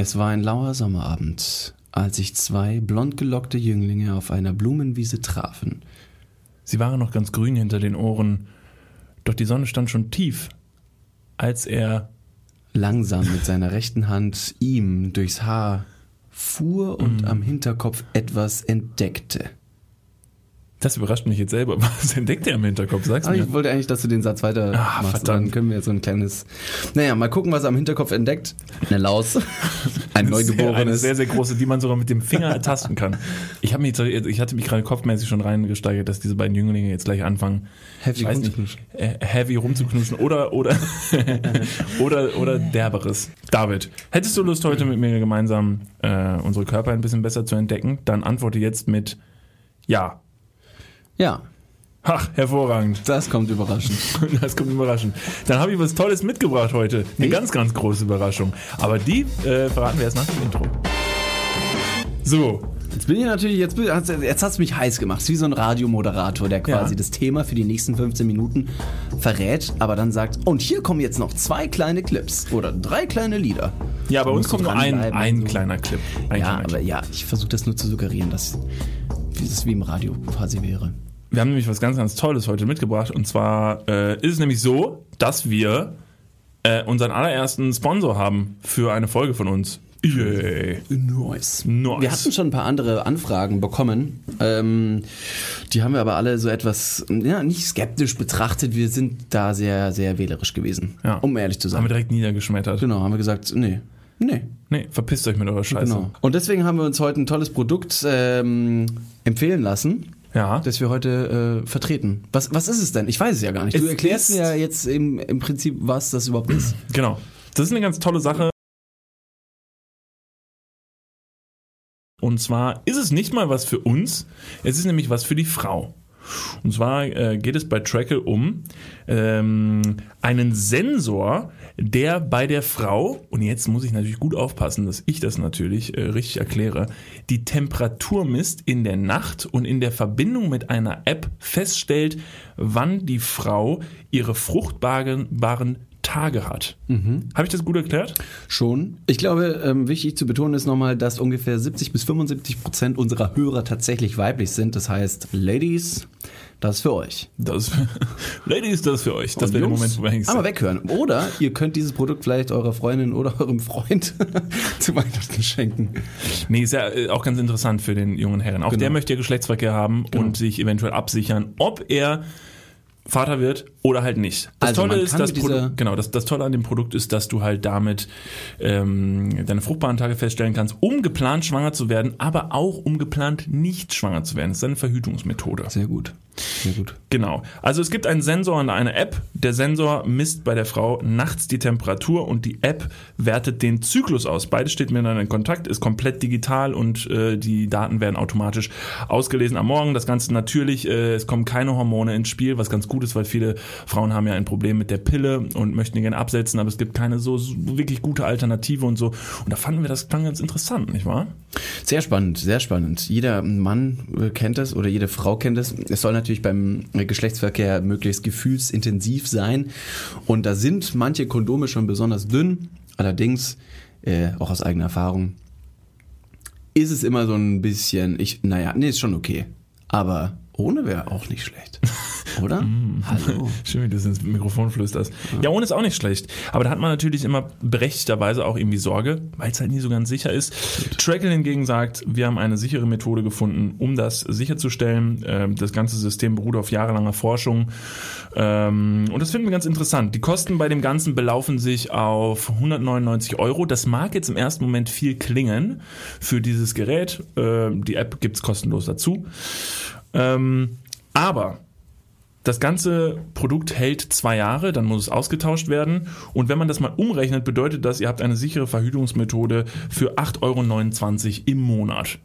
Es war ein lauer Sommerabend, als sich zwei blondgelockte Jünglinge auf einer Blumenwiese trafen. Sie waren noch ganz grün hinter den Ohren, doch die Sonne stand schon tief, als er langsam mit seiner rechten Hand ihm durchs Haar fuhr und Mm. am Hinterkopf etwas entdeckte. Das überrascht mich jetzt selber. Was entdeckt er im Hinterkopf? Sag's Aber mir. ich wollte eigentlich, dass du den Satz weiter Ah, machst. verdammt. Dann können wir jetzt so ein kleines. Naja, mal gucken, was er am Hinterkopf entdeckt. Eine Laus. Ein Sehr, eine Neugeborenes. sehr, sehr große, die man sogar mit dem Finger ertasten kann. Ich, hab mich, ich hatte mich gerade kopfmäßig schon reingesteigert, dass diese beiden Jünglinge jetzt gleich anfangen, Heavy ich weiß nicht, rumzuknutschen. äh, heavy rumzuknuschen oder, oder, oder, oder derberes. David, hättest du Lust, heute mit mir gemeinsam äh, unsere Körper ein bisschen besser zu entdecken? Dann antworte jetzt mit Ja. Ja, Ach, hervorragend. das kommt überraschend. Das kommt überraschend. Dann habe ich was Tolles mitgebracht heute. Eine Echt? ganz, ganz große Überraschung. Aber die äh, verraten wir erst nach dem Intro. So, Jetzt bin ich natürlich, jetzt, jetzt hast du mich heiß gemacht. Wie so ein Radiomoderator, der quasi Ja. das Thema für die nächsten 15 Minuten verrät, aber dann sagt, und hier kommen jetzt noch zwei kleine Clips oder drei kleine Lieder. ja, bei uns kommt nur ein, ein so. kleiner Clip. Ein Ja, kleiner aber Clip. ja, ich versuche das nur zu suggerieren, dass es wie im Radio quasi wäre. Wir haben nämlich was ganz, ganz Tolles heute mitgebracht. Und zwar äh, ist es nämlich so, dass wir äh, unseren allerersten Sponsor haben für eine Folge von uns. Yay. Nice. Nice. Wir hatten schon ein paar andere Anfragen bekommen. Ähm, die haben wir aber alle so etwas, ja, nicht skeptisch betrachtet. Wir sind da sehr, sehr wählerisch gewesen. Ja. Um ehrlich zu Haben sein. wir direkt niedergeschmettert. Genau, haben wir gesagt, nee. Nee. Nee, verpisst euch mit eurer Scheiße. Genau. Und deswegen haben wir uns heute ein tolles Produkt ähm, empfehlen lassen, Ja. das wir heute äh, vertreten. Was, was ist es denn? Ich weiß es ja gar nicht. Es du erklärst mir ja jetzt im, im Prinzip, was das überhaupt ist. Genau. Das ist eine ganz tolle Sache. Und zwar ist es nicht mal was für uns, es ist nämlich was für die Frau. Und zwar äh, geht es bei Trackle um ähm, einen Sensor, der bei der Frau, und jetzt muss ich natürlich gut aufpassen, dass ich das natürlich äh, richtig erkläre, die Temperatur misst in der Nacht und in der Verbindung mit einer App feststellt, wann die Frau ihre fruchtbaren baren Tage hat. Habe ich das gut erklärt? Schon. Ich glaube, ähm, wichtig zu betonen ist nochmal, dass ungefähr 70 bis 75 Prozent unserer Hörer tatsächlich weiblich sind. Das heißt, Ladies, das ist für euch. Das, Ladies, das ist für euch. Das wäre der Moment, wo wir Aber weghören. Oder ihr könnt dieses Produkt vielleicht eurer Freundin oder eurem Freund zu Weihnachten schenken. Nee, ist ja äh, auch ganz interessant für den jungen Herren. Auch Genau. der möchte ja Geschlechtsverkehr haben und sich eventuell absichern, ob er Vater wird oder halt nicht. Das Also, Tolle ist, kann das mit dieser- Produkt, genau, das, das Tolle an dem Produkt ist, dass du halt damit ähm, deine fruchtbaren Tage feststellen kannst, um geplant schwanger zu werden, aber auch um geplant nicht schwanger zu werden. Das ist eine Verhütungsmethode. Sehr gut. Sehr gut. Genau. Also es gibt einen Sensor und eine App. Der Sensor misst bei der Frau nachts die Temperatur und die App wertet den Zyklus aus. Beides steht miteinander in Kontakt, ist komplett digital und äh, die Daten werden automatisch ausgelesen am Morgen. Das Ganze natürlich, äh, es kommen keine Hormone ins Spiel, was ganz gut ist, weil viele Frauen haben ja ein Problem mit der Pille und möchten die gerne absetzen, aber es gibt keine so, so wirklich gute Alternative und so. Und da fanden wir das klang ganz interessant, nicht wahr? Sehr spannend, sehr spannend. Jeder Mann äh, kennt das oder jede Frau kennt es. Es soll natürlich beim äh, Geschlechtsverkehr möglichst gefühlsintensiv sein. Und da sind manche Kondome schon besonders dünn. Allerdings, äh, auch aus eigener Erfahrung, ist es immer so ein bisschen, ich, naja, nee, ist schon okay. Aber ohne wäre auch nicht schlecht. Oder? Hallo. Schön, wie du das ins Mikrofon flüsterst. Ja, ohne ist auch nicht schlecht. Aber da hat man natürlich immer berechtigterweise auch irgendwie Sorge, weil es halt nie so ganz sicher ist. Trackle hingegen sagt, wir haben eine sichere Methode gefunden, um das sicherzustellen. Ähm, Das ganze System beruht auf jahrelanger Forschung. Ähm, Und das finden wir ganz interessant. Die Kosten bei dem Ganzen belaufen sich auf 199 Euro. Das mag jetzt im ersten Moment viel klingen für dieses Gerät. Ähm, Die App gibt's kostenlos dazu. Ähm, Aber das ganze Produkt hält zwei Jahre, dann muss es ausgetauscht werden. Und wenn man das mal umrechnet, bedeutet das, ihr habt eine sichere Verhütungsmethode für 8,29 Euro im Monat.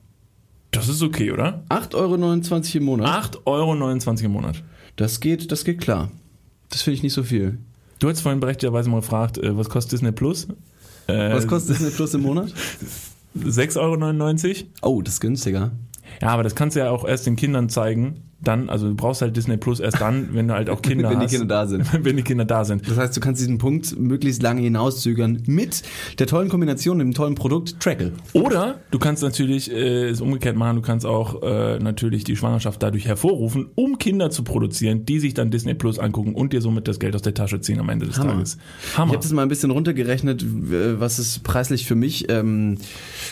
Das ist okay, oder? 8,29 Euro im Monat. 8,29 Euro im Monat. Das geht, das geht klar. Das finde ich nicht so viel. Du hast vorhin berechtigterweise mal gefragt, äh, was kostet Disney Plus? Äh, Was kostet Disney Plus im Monat? 6,99 Euro? Oh, das ist günstiger. Ja, aber das kannst du ja auch erst den Kindern zeigen, dann, also du brauchst halt Disney Plus erst dann, wenn du halt auch Kinder Wenn die hast. Kinder da sind. wenn die Kinder da sind. Das heißt, du kannst diesen Punkt möglichst lange hinauszögern mit der tollen Kombination, dem tollen Produkt Trackle. Oder du kannst natürlich äh, es umgekehrt machen, du kannst auch äh, natürlich die Schwangerschaft dadurch hervorrufen, um Kinder zu produzieren, die sich dann Disney Plus angucken und dir somit das Geld aus der Tasche ziehen am Ende des Hammer. Tages. Ich Hammer. habe das mal ein bisschen runtergerechnet, was es preislich für mich ähm,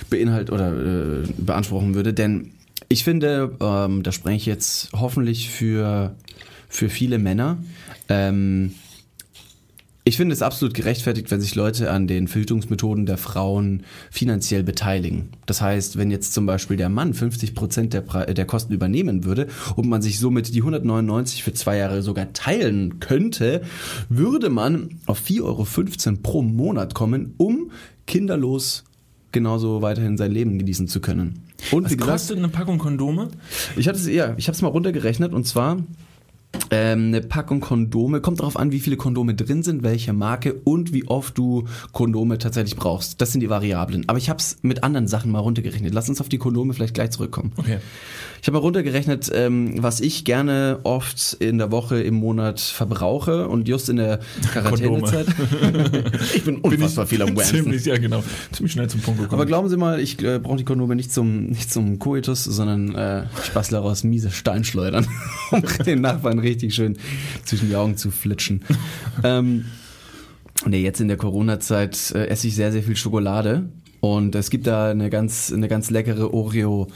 beinhalt oder äh, beanspruchen würde, denn ich finde, ähm, da spreche ich jetzt hoffentlich für, für viele Männer. Ähm, ich finde es absolut gerechtfertigt, wenn sich Leute an den Verhütungsmethoden der Frauen finanziell beteiligen. Das heißt, wenn jetzt zum Beispiel der Mann 50 Prozent der, der Kosten übernehmen würde und man sich somit die 199 für zwei Jahre sogar teilen könnte, würde man auf 4,15 Euro pro Monat kommen, um kinderlos genauso weiterhin sein Leben genießen zu können. Und Was wie gesagt, kostet eine Packung Kondome? ich habe es ja, ich habe es mal runtergerechnet und zwar ähm, eine Packung Kondome. Kommt darauf an, wie viele Kondome drin sind, welche Marke und wie oft du Kondome tatsächlich brauchst. Das sind die Variablen. Aber ich habe es mit anderen Sachen mal runtergerechnet. Lass uns auf die Kondome vielleicht gleich zurückkommen. Okay. Ich habe mal runtergerechnet, ähm, was ich gerne oft in der Woche, im Monat verbrauche und just in der Quarantänezeit. ich bin unfassbar viel am Wansen. Ziemlich, ja genau. Ziemlich schnell zum Punkt gekommen. Aber glauben Sie mal, ich äh, brauche die Kondome nicht zum, nicht zum Koitus, sondern äh, ich bastle daraus miese Steinschleudern, um den Nachbarn richtig schön zwischen die Augen zu flitschen. ähm, nee, jetzt in der Corona-Zeit äh, esse ich sehr, sehr viel Schokolade. Und es gibt da eine ganz, eine ganz leckere Oreo,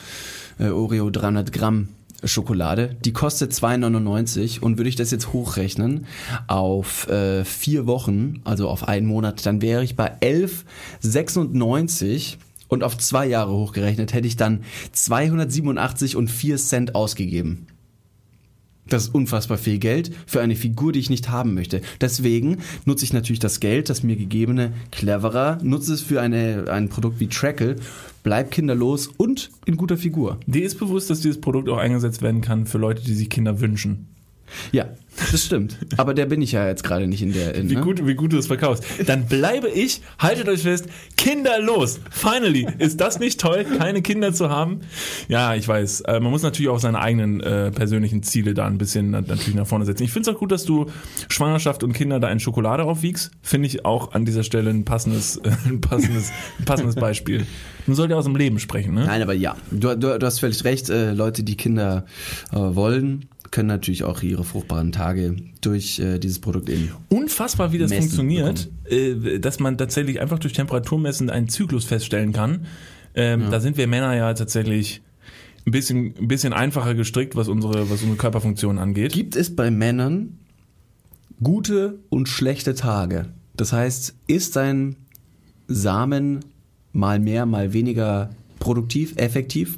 äh, Oreo 300 Gramm Schokolade. Die kostet 2,99 und würde ich das jetzt hochrechnen auf äh, vier Wochen, also auf einen Monat, dann wäre ich bei 11,96 und auf zwei Jahre hochgerechnet hätte ich dann 287 und 4 Cent ausgegeben. Das ist unfassbar viel Geld für eine Figur, die ich nicht haben möchte. Deswegen nutze ich natürlich das Geld, das mir gegebene, cleverer, nutze es für eine, ein Produkt wie Trackle, bleib kinderlos und in guter Figur. Dir ist bewusst, dass dieses Produkt auch eingesetzt werden kann für Leute, die sich Kinder wünschen. Ja, das stimmt. Aber der bin ich ja jetzt gerade nicht in der. In, Wie ne? gut, wie gut du es verkaufst. Dann bleibe ich, haltet euch fest, kinderlos. Finally. Ist das nicht toll, keine Kinder zu haben? Ja, ich weiß. Äh, man muss natürlich auch seine eigenen äh, persönlichen Ziele da ein bisschen na- natürlich nach vorne setzen. Ich finde es auch gut, dass du Schwangerschaft und Kinder da in Schokolade aufwiegst. Finde ich auch an dieser Stelle ein passendes, äh, ein passendes, ein passendes Beispiel. Man sollte aus dem Leben sprechen, ne? Nein, aber ja, du, du, du hast völlig recht. Äh, Leute, die Kinder äh, wollen, können natürlich auch ihre fruchtbaren Tage durch äh, dieses Produkt eben. unfassbar, wie das funktioniert, äh, dass man tatsächlich einfach durch Temperaturmessen einen Zyklus feststellen kann. Ähm, Da sind wir Männer ja tatsächlich ein bisschen, ein bisschen einfacher gestrickt, was unsere, was unsere Körperfunktion angeht. Gibt es bei Männern gute und schlechte Tage? Das heißt, ist dein Samen mal mehr, mal weniger produktiv, effektiv?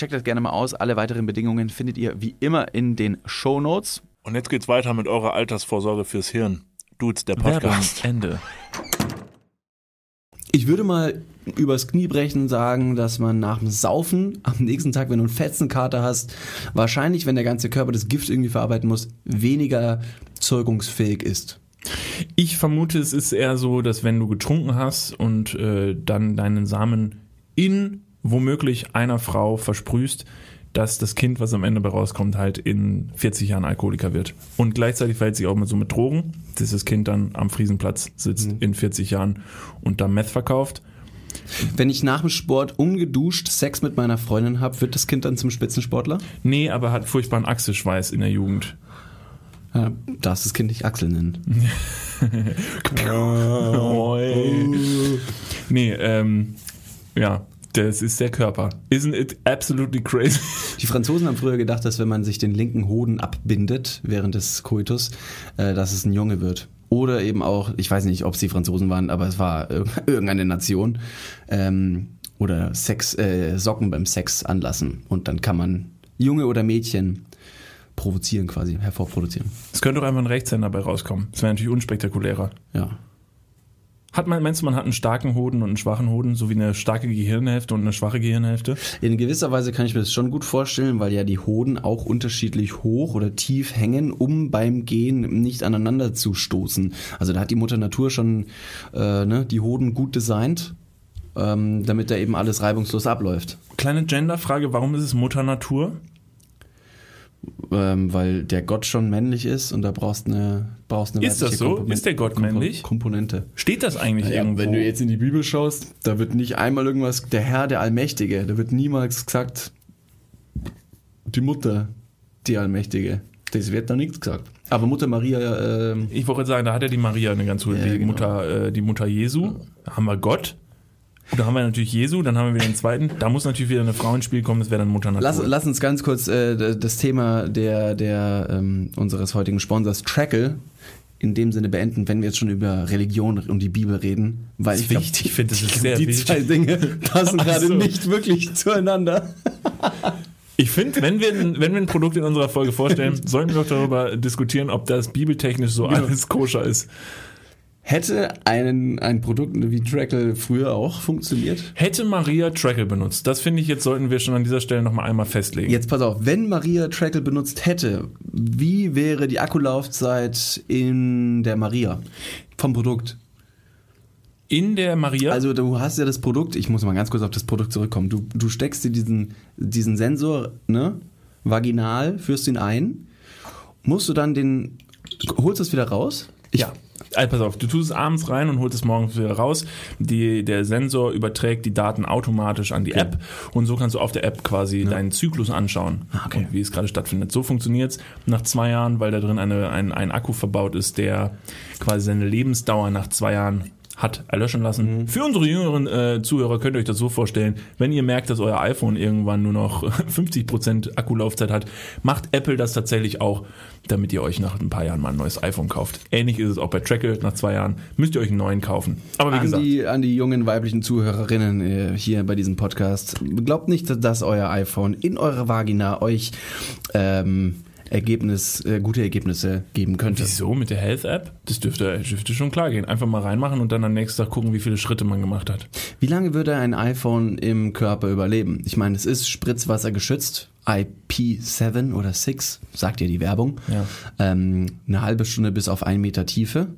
Checkt das gerne mal aus. Alle weiteren Bedingungen findet ihr wie immer in den Show Notes. Und jetzt geht's weiter mit eurer Altersvorsorge fürs Hirn. Dudes, der Podcast. Werbung, Ende. Ich würde mal übers Knie brechen sagen, dass man nach dem Saufen am nächsten Tag, wenn du einen fetzen Kater hast, wahrscheinlich, wenn der ganze Körper das Gift irgendwie verarbeiten muss, weniger zeugungsfähig ist. Ich vermute, es ist eher so, dass wenn du getrunken hast und äh, dann deinen Samen in womöglich einer Frau versprühst, dass das Kind, was am Ende rauskommt, halt in 40 Jahren Alkoholiker wird. Und gleichzeitig verhält sich auch mit so mit Drogen, dass das Kind dann am Friesenplatz sitzt mhm. in 40 Jahren und da Meth verkauft. Wenn ich nach dem Sport ungeduscht Sex mit meiner Freundin habe, wird das Kind dann zum Spitzensportler? Nee, aber hat furchtbaren Achselschweiß in der Jugend. Ja, darfst das Kind nicht Axel nennen. oh, nee, ähm, ja, das ist der Körper. Isn't it absolutely crazy? Die Franzosen haben früher gedacht, dass wenn man sich den linken Hoden abbindet während des Koitus, äh, dass es ein Junge wird. Oder eben auch, ich weiß nicht, ob es die Franzosen waren, aber es war irgendeine Nation. Ähm, oder Sex, äh, Socken beim Sex anlassen. Und dann kann man Junge oder Mädchen provozieren quasi, hervorproduzieren. Es könnte doch einfach ein Rechtshänder dabei rauskommen. Das wäre natürlich unspektakulärer. Ja. Hat man, meinst du, man hat einen starken Hoden und einen schwachen Hoden, so wie eine starke Gehirnhälfte und eine schwache Gehirnhälfte? In gewisser Weise kann ich mir das schon gut vorstellen, weil ja die Hoden auch unterschiedlich hoch oder tief hängen, um beim Gehen nicht aneinander zu stoßen. Also da hat die Mutter Natur schon äh, ne, die Hoden gut designt, ähm, damit da eben alles reibungslos abläuft. Kleine Genderfrage, warum ist es Mutter Natur? Ähm, weil der Gott schon männlich ist und da brauchst eine brauchst eine Ist das so? Komponente, ist der Gott männlich? Komponente. Steht das eigentlich ja, irgendwo? Wenn du jetzt in die Bibel schaust, da wird nicht einmal irgendwas der Herr, der Allmächtige, da wird niemals gesagt die Mutter, die Allmächtige. Das wird da nichts gesagt. Aber Mutter Maria. Äh, ich wollte sagen, da hat ja die Maria eine ganz gute, ja, die genau. Mutter, äh, die Mutter Jesu. Da haben wir Gott. Da haben wir natürlich Jesu, dann haben wir wieder den zweiten. Da muss natürlich wieder eine Frau ins Spiel kommen, das wäre dann Mutter Natur. Lass, lass uns ganz kurz äh, das Thema der, der ähm, unseres heutigen Sponsors Trackle in dem Sinne beenden, wenn wir jetzt schon über Religion und die Bibel reden, weil das ich glaub, wichtig. Ich finde, das ist sehr die wichtig. zwei Dinge passen gerade so. nicht wirklich zueinander. Ich finde, wenn wir, wenn wir ein Produkt in unserer Folge vorstellen, sollten wir doch darüber diskutieren, ob das bibeltechnisch so genau. alles koscher ist. Hätte ein, ein Produkt wie Trackle früher auch funktioniert? Hätte Maria Trackle benutzt? Das finde ich, jetzt sollten wir schon an dieser Stelle nochmal einmal festlegen. Jetzt pass auf, wenn Maria Trackle benutzt hätte, wie wäre die Akkulaufzeit in der Maria vom Produkt? In der Maria? Also du hast ja das Produkt, ich muss mal ganz kurz auf das Produkt zurückkommen. Du, du steckst dir diesen, diesen Sensor, ne, vaginal, führst ihn ein, musst du dann den, holst du es wieder raus? Ich, ja. Also pass auf, du tust es abends rein und holst es morgens wieder raus. Die, der Sensor überträgt die Daten automatisch an die okay. App und so kannst du auf der App quasi ja. deinen Zyklus anschauen ah, okay. und wie es gerade stattfindet. So funktioniert es nach zwei Jahren, weil da drin eine, ein, ein Akku verbaut ist, der quasi seine Lebensdauer nach zwei Jahren hat erlöschen lassen. Für unsere jüngeren äh, Zuhörer könnt ihr euch das so vorstellen, wenn ihr merkt, dass euer iPhone irgendwann nur noch 50% Akkulaufzeit hat, macht Apple das tatsächlich auch, damit ihr euch nach ein paar Jahren mal ein neues iPhone kauft. Ähnlich ist es auch bei Trackle, nach zwei Jahren müsst ihr euch einen neuen kaufen. Aber wie An gesagt, die, an die jungen weiblichen Zuhörerinnen äh, hier bei diesem Podcast. Glaubt nicht, dass euer iPhone in eure Vagina euch ähm, Ergebnis, äh, gute Ergebnisse geben könnte. wieso mit der Health App? Das dürfte, dürfte schon klar gehen. Einfach mal reinmachen und dann am nächsten Tag gucken, wie viele Schritte man gemacht hat. Wie lange würde ein iPhone im Körper überleben? Ich meine, es ist Spritzwasser geschützt. IP7 oder 6, sagt ja die Werbung. Ja. Ähm, eine halbe Stunde bis auf einen Meter Tiefe.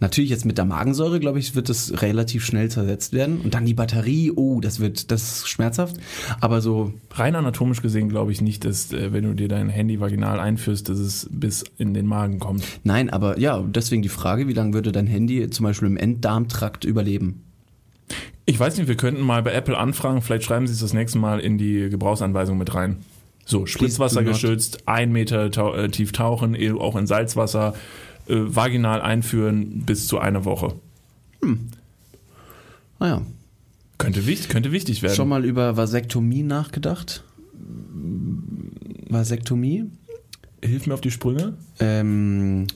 Natürlich jetzt mit der Magensäure, glaube ich, wird das relativ schnell zersetzt werden. Und dann die Batterie, oh, das wird, das ist schmerzhaft. Aber so, Rein anatomisch gesehen glaube ich nicht, dass äh, wenn du dir dein Handy vaginal einführst, dass es bis in den Magen kommt. nein, aber ja, deswegen die Frage, wie lange würde dein Handy zum Beispiel im Enddarmtrakt überleben? Ich weiß nicht, wir könnten mal bei Apple anfragen, vielleicht schreiben sie es das nächste Mal in die Gebrauchsanweisung mit rein. So, Spritzwasser geschützt, ein Meter äh, tief tauchen, auch in Salzwasser, äh, vaginal einführen bis zu einer Woche. Naja, Könnte, wichtig, könnte wichtig werden. schon mal über Vasektomie nachgedacht? Vasektomie? Hilf mir auf die Sprünge. Ähm,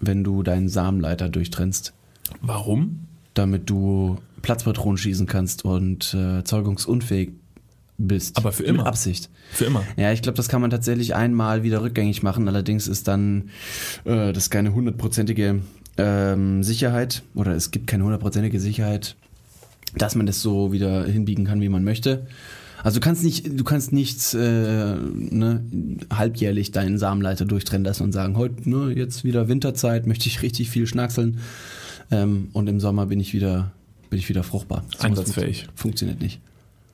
wenn du deinen Samenleiter durchtrennst, Warum? damit du Platzpatronen schießen kannst und äh, zeugungsunfähig bist. Aber für immer. Mit Absicht. Für immer. Ja, ich glaube, das kann man tatsächlich einmal wieder rückgängig machen. Allerdings ist dann äh, das keine hundertprozentige ähm, Sicherheit oder es gibt keine hundertprozentige Sicherheit, dass man das so wieder hinbiegen kann, wie man möchte. Also du kannst nicht, du kannst nicht äh, ne, halbjährlich deinen Samenleiter durchtrennen lassen und sagen, heute ne, jetzt wieder Winterzeit, möchte ich richtig viel schnackseln ähm, und im Sommer bin ich wieder bin ich wieder fruchtbar. So Einsatzfähig. funktio- Funktioniert nicht.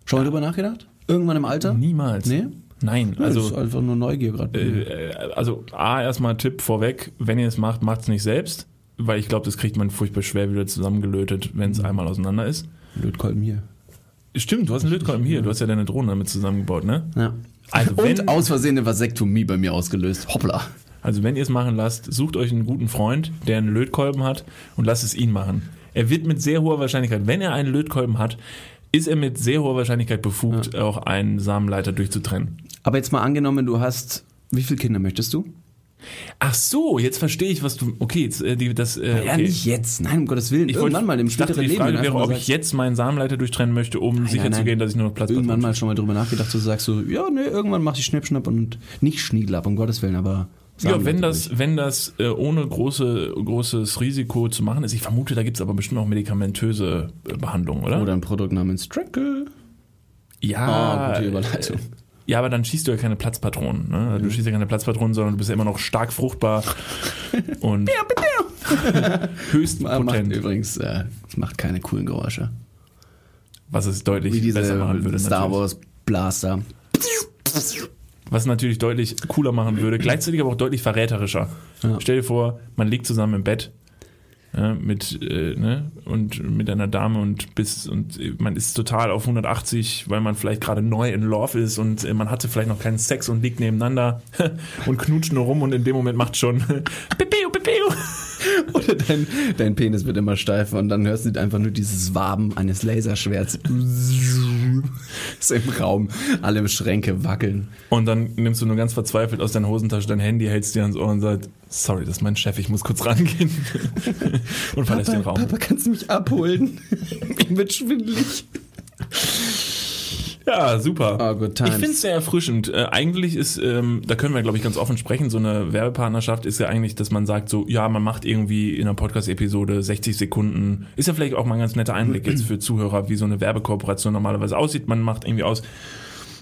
Schon mal drüber nachgedacht? Irgendwann im Alter? Niemals. Nee? Nein, Also, das ist einfach nur Neugier gerade. äh, also A, erstmal Tipp vorweg, wenn ihr es macht, macht es nicht selbst, weil ich glaube, das kriegt man furchtbar schwer wieder zusammengelötet, wenn es einmal auseinander ist. Lötkolben hier. Stimmt, du hast einen Lötkolben hier, du hast ja deine Drohne damit zusammengebaut, ne? Ja. Also wenn, Und aus Versehen eine Vasektomie bei mir ausgelöst. Hoppla. also wenn ihr es machen lasst, sucht euch einen guten Freund, der einen Lötkolben hat und lasst es ihn machen. Er wird mit sehr hoher Wahrscheinlichkeit, wenn er einen Lötkolben hat, ist er mit sehr hoher Wahrscheinlichkeit befugt, auch einen Samenleiter durchzutrennen. Aber jetzt mal angenommen, du hast. Wie viele Kinder möchtest du? Ach so, jetzt verstehe ich, was du. Okay, jetzt, äh, die, das. Äh, Ja, okay. nicht jetzt. Nein, um Gottes Willen. Ich irgendwann wollte, mal im späteren die Frage Leben. wäre, ob mal ich jetzt meinen Samenleiter durchtrennen möchte, um sicherzugehen, dass ich nur noch Platz Irgendwann mal schon mal drüber nachgedacht, du sagst so, ja, nee, irgendwann mach ich Schnippschnapp und nicht Schniedelab, um Gottes Willen, aber. Ja, wenn das, wenn das äh, ohne große, großes Risiko zu machen ist, ich vermute, da gibt es aber bestimmt auch medikamentöse äh, Behandlungen, oder? Oder ein Produkt namens Trackle. ja, Ah, gute Überleitung. ja, aber dann schießt du ja keine Platzpatronen. Ne? Du schießt ja keine Platzpatronen, sondern du bist ja immer noch stark fruchtbar und höchst Ah, Macht potent, übrigens, äh, es macht keine coolen Geräusche. was es deutlich Wie diese besser machen würde. Star natürlich. Wars Blaster. Was natürlich deutlich cooler machen würde, gleichzeitig aber auch deutlich verräterischer. Ja. Stell dir vor, man liegt zusammen im Bett ja, mit äh, ne, und mit einer Dame und bis und man ist total auf 180, weil man vielleicht gerade neu in Love ist und äh, man hatte vielleicht noch keinen Sex und liegt nebeneinander und knutscht nur rum und in dem Moment macht schon Pipeu, Pipeu. Oder dein, dein Penis wird immer steifer und dann hörst du einfach nur dieses Waben eines Laserschwerts. so im Raum, alle Schränke wackeln. Und dann nimmst du nur ganz verzweifelt aus deiner Hosentasche dein Handy, hältst dir ans Ohr und sagst, sorry, das ist mein Chef, ich muss kurz rangehen. und verlässt den Raum. Papa, kannst du mich abholen? Mir wird schwindelig. Ja, super. Oh, good times. ich finde es sehr erfrischend. Äh, eigentlich ist, ähm, da können wir, glaube ich, ganz offen sprechen, so eine Werbepartnerschaft ist ja eigentlich, dass man sagt, so, ja, man macht irgendwie in einer Podcast-Episode 60 Sekunden, ist ja vielleicht auch mal ein ganz netter Einblick jetzt für Zuhörer, wie so eine Werbekooperation normalerweise aussieht. Man macht irgendwie aus,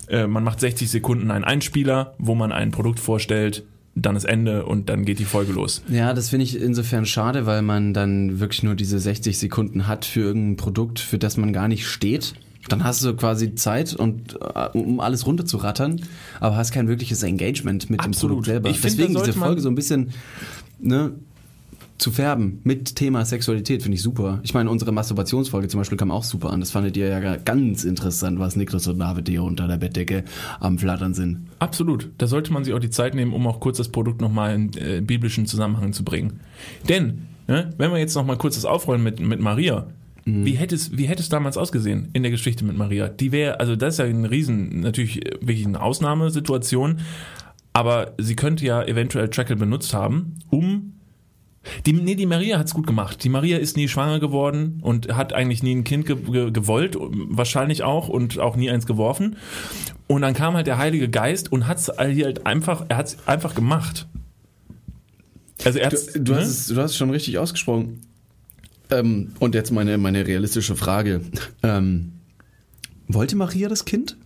äh, man macht 60 Sekunden einen Einspieler, wo man ein Produkt vorstellt, dann ist Ende und dann geht die Folge los. Ja, das finde ich insofern schade, weil man dann wirklich nur diese 60 Sekunden hat für irgendein Produkt, für das man gar nicht steht. Dann hast du quasi Zeit, und, äh, um alles runterzurattern, aber hast kein wirkliches Engagement mit dem Absolut. Produkt selber. Ich Deswegen diese Folge so ein bisschen ne, zu färben mit Thema Sexualität finde ich super. Ich meine, unsere Masturbationsfolge zum Beispiel kam auch super an. Das fandet ihr ja ganz interessant, was Niklas und David hier unter der Bettdecke am Flattern sind. Absolut. Da sollte man sich auch die Zeit nehmen, um auch kurz das Produkt nochmal in äh, biblischen Zusammenhang zu bringen. Denn ne? wenn wir jetzt noch mal kurz das aufrollen mit, mit Maria, wie hätte, es, wie hätte es damals ausgesehen in der Geschichte mit Maria? Die wäre, also das ist ja ein Riesen, natürlich wirklich eine Ausnahmesituation, aber sie könnte ja eventuell Trackle benutzt haben, um die, nee, die Maria hat's gut gemacht. Die Maria ist nie schwanger geworden und hat eigentlich nie ein Kind ge ge gewollt, wahrscheinlich auch und auch nie eins geworfen. Und dann kam halt der Heilige Geist und hat's halt einfach, er hat's einfach gemacht. Also er Du, hat's, du, ne? hast du hast es schon richtig ausgesprochen. Ähm, und jetzt meine, meine realistische Frage. Ähm, wollte Maria das Kind?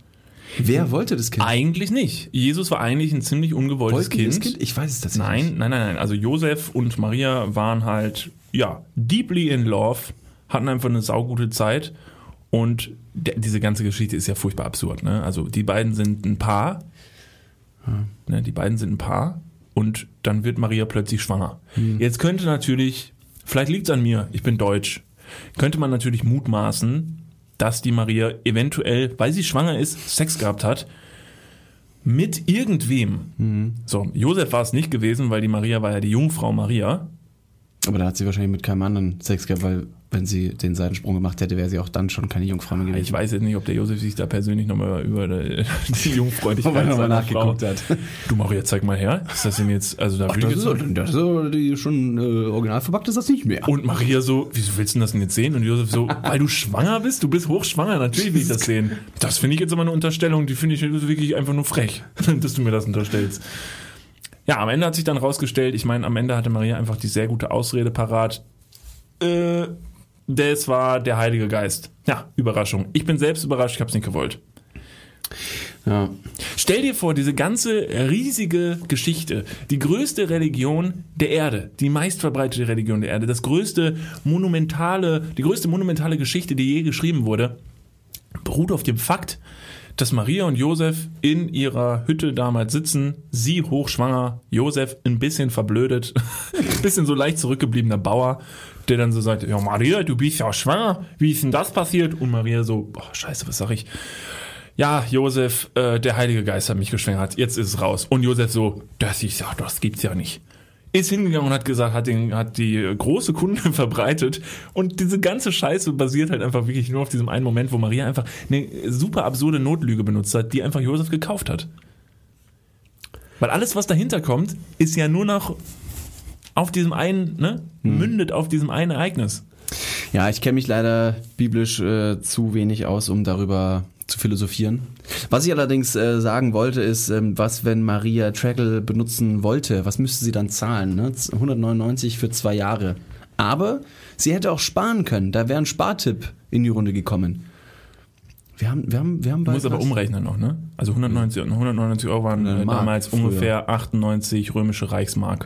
Wer wollte das Kind? Eigentlich nicht. Jesus war eigentlich ein ziemlich ungewolltes kind. Kind? Ich weiß es tatsächlich Nein, nicht. nein, nein, nein. Also Josef und Maria waren halt, ja, deeply in love, hatten einfach eine saugute Zeit. Und der, diese ganze Geschichte ist ja furchtbar absurd. Ne? Also die beiden sind ein Paar. Ne, die beiden sind ein Paar. Und dann wird Maria plötzlich schwanger. Jetzt könnte natürlich, vielleicht liegt es an mir, ich bin deutsch, könnte man natürlich mutmaßen, dass die Maria eventuell, weil sie schwanger ist, Sex gehabt hat mit irgendwem. So, Josef war es nicht gewesen, weil die Maria war ja die Jungfrau Maria. Aber da hat sie wahrscheinlich mit keinem anderen Sex gehabt, weil wenn sie den Seitensprung gemacht hätte, wäre sie auch dann schon keine Jungfrau mehr gewesen. Ich weiß jetzt nicht, ob der Josef sich da persönlich nochmal über die Jungfräulichkeit seiner nachgeguckt Frau- hat. Du Maria, zeig mal her. Ist das denn jetzt, also da Ach, das, ist, das ist die schon äh, original verpackt, ist das nicht mehr. und Maria so, wieso willst du denn das denn jetzt sehen? Und Josef so, weil du schwanger bist? Du bist hochschwanger, natürlich will ich das sehen. Das finde ich jetzt aber eine Unterstellung, die finde ich wirklich einfach nur frech, dass du mir das unterstellst. Ja, am Ende hat sich dann rausgestellt, ich meine, am Ende hatte Maria einfach die sehr gute Ausrede parat. Äh, das war der Heilige Geist. Ja, Überraschung. Ich bin selbst überrascht, ich habe es nicht gewollt. Ja. Stell dir vor, diese ganze riesige Geschichte, die größte Religion der Erde, die meistverbreitete Religion der Erde, das größte monumentale, die größte monumentale Geschichte, die je geschrieben wurde, beruht auf dem Fakt, dass Maria und Josef in ihrer Hütte damals sitzen, sie hochschwanger, Josef ein bisschen verblödet, ein bisschen so leicht zurückgebliebener Bauer, der dann so sagt, ja Maria, du bist ja schwanger, wie ist denn das passiert? Und Maria so, boah, scheiße, was sag ich? ja, Josef, äh, der Heilige Geist hat mich geschwängert, jetzt ist es raus. Und Josef so, das ist ja, das gibt's ja nicht. Ist hingegangen und hat gesagt, hat, den, hat die große Kunde verbreitet. Und diese ganze Scheiße basiert halt einfach wirklich nur auf diesem einen Moment, wo Maria einfach eine super absurde Notlüge benutzt hat, die einfach Josef gekauft hat. Weil alles, was dahinter kommt, ist ja nur noch auf diesem einen, ne, mündet auf diesem einen Ereignis. Ja, ich kenne mich leider biblisch äh, zu wenig aus, um darüber zu philosophieren. Was ich allerdings äh, sagen wollte, ist, ähm, was, wenn Maria Trackle benutzen wollte, was müsste sie dann zahlen? Ne? 199 für zwei Jahre. Aber sie hätte auch sparen können. Da wäre ein Spartipp in die Runde gekommen. Wir haben, wir haben, wir haben Du musst bald aber was. umrechnen noch, ne? Also 190, 199 Euro waren äh, damals früher. ungefähr 98 römische Reichsmark.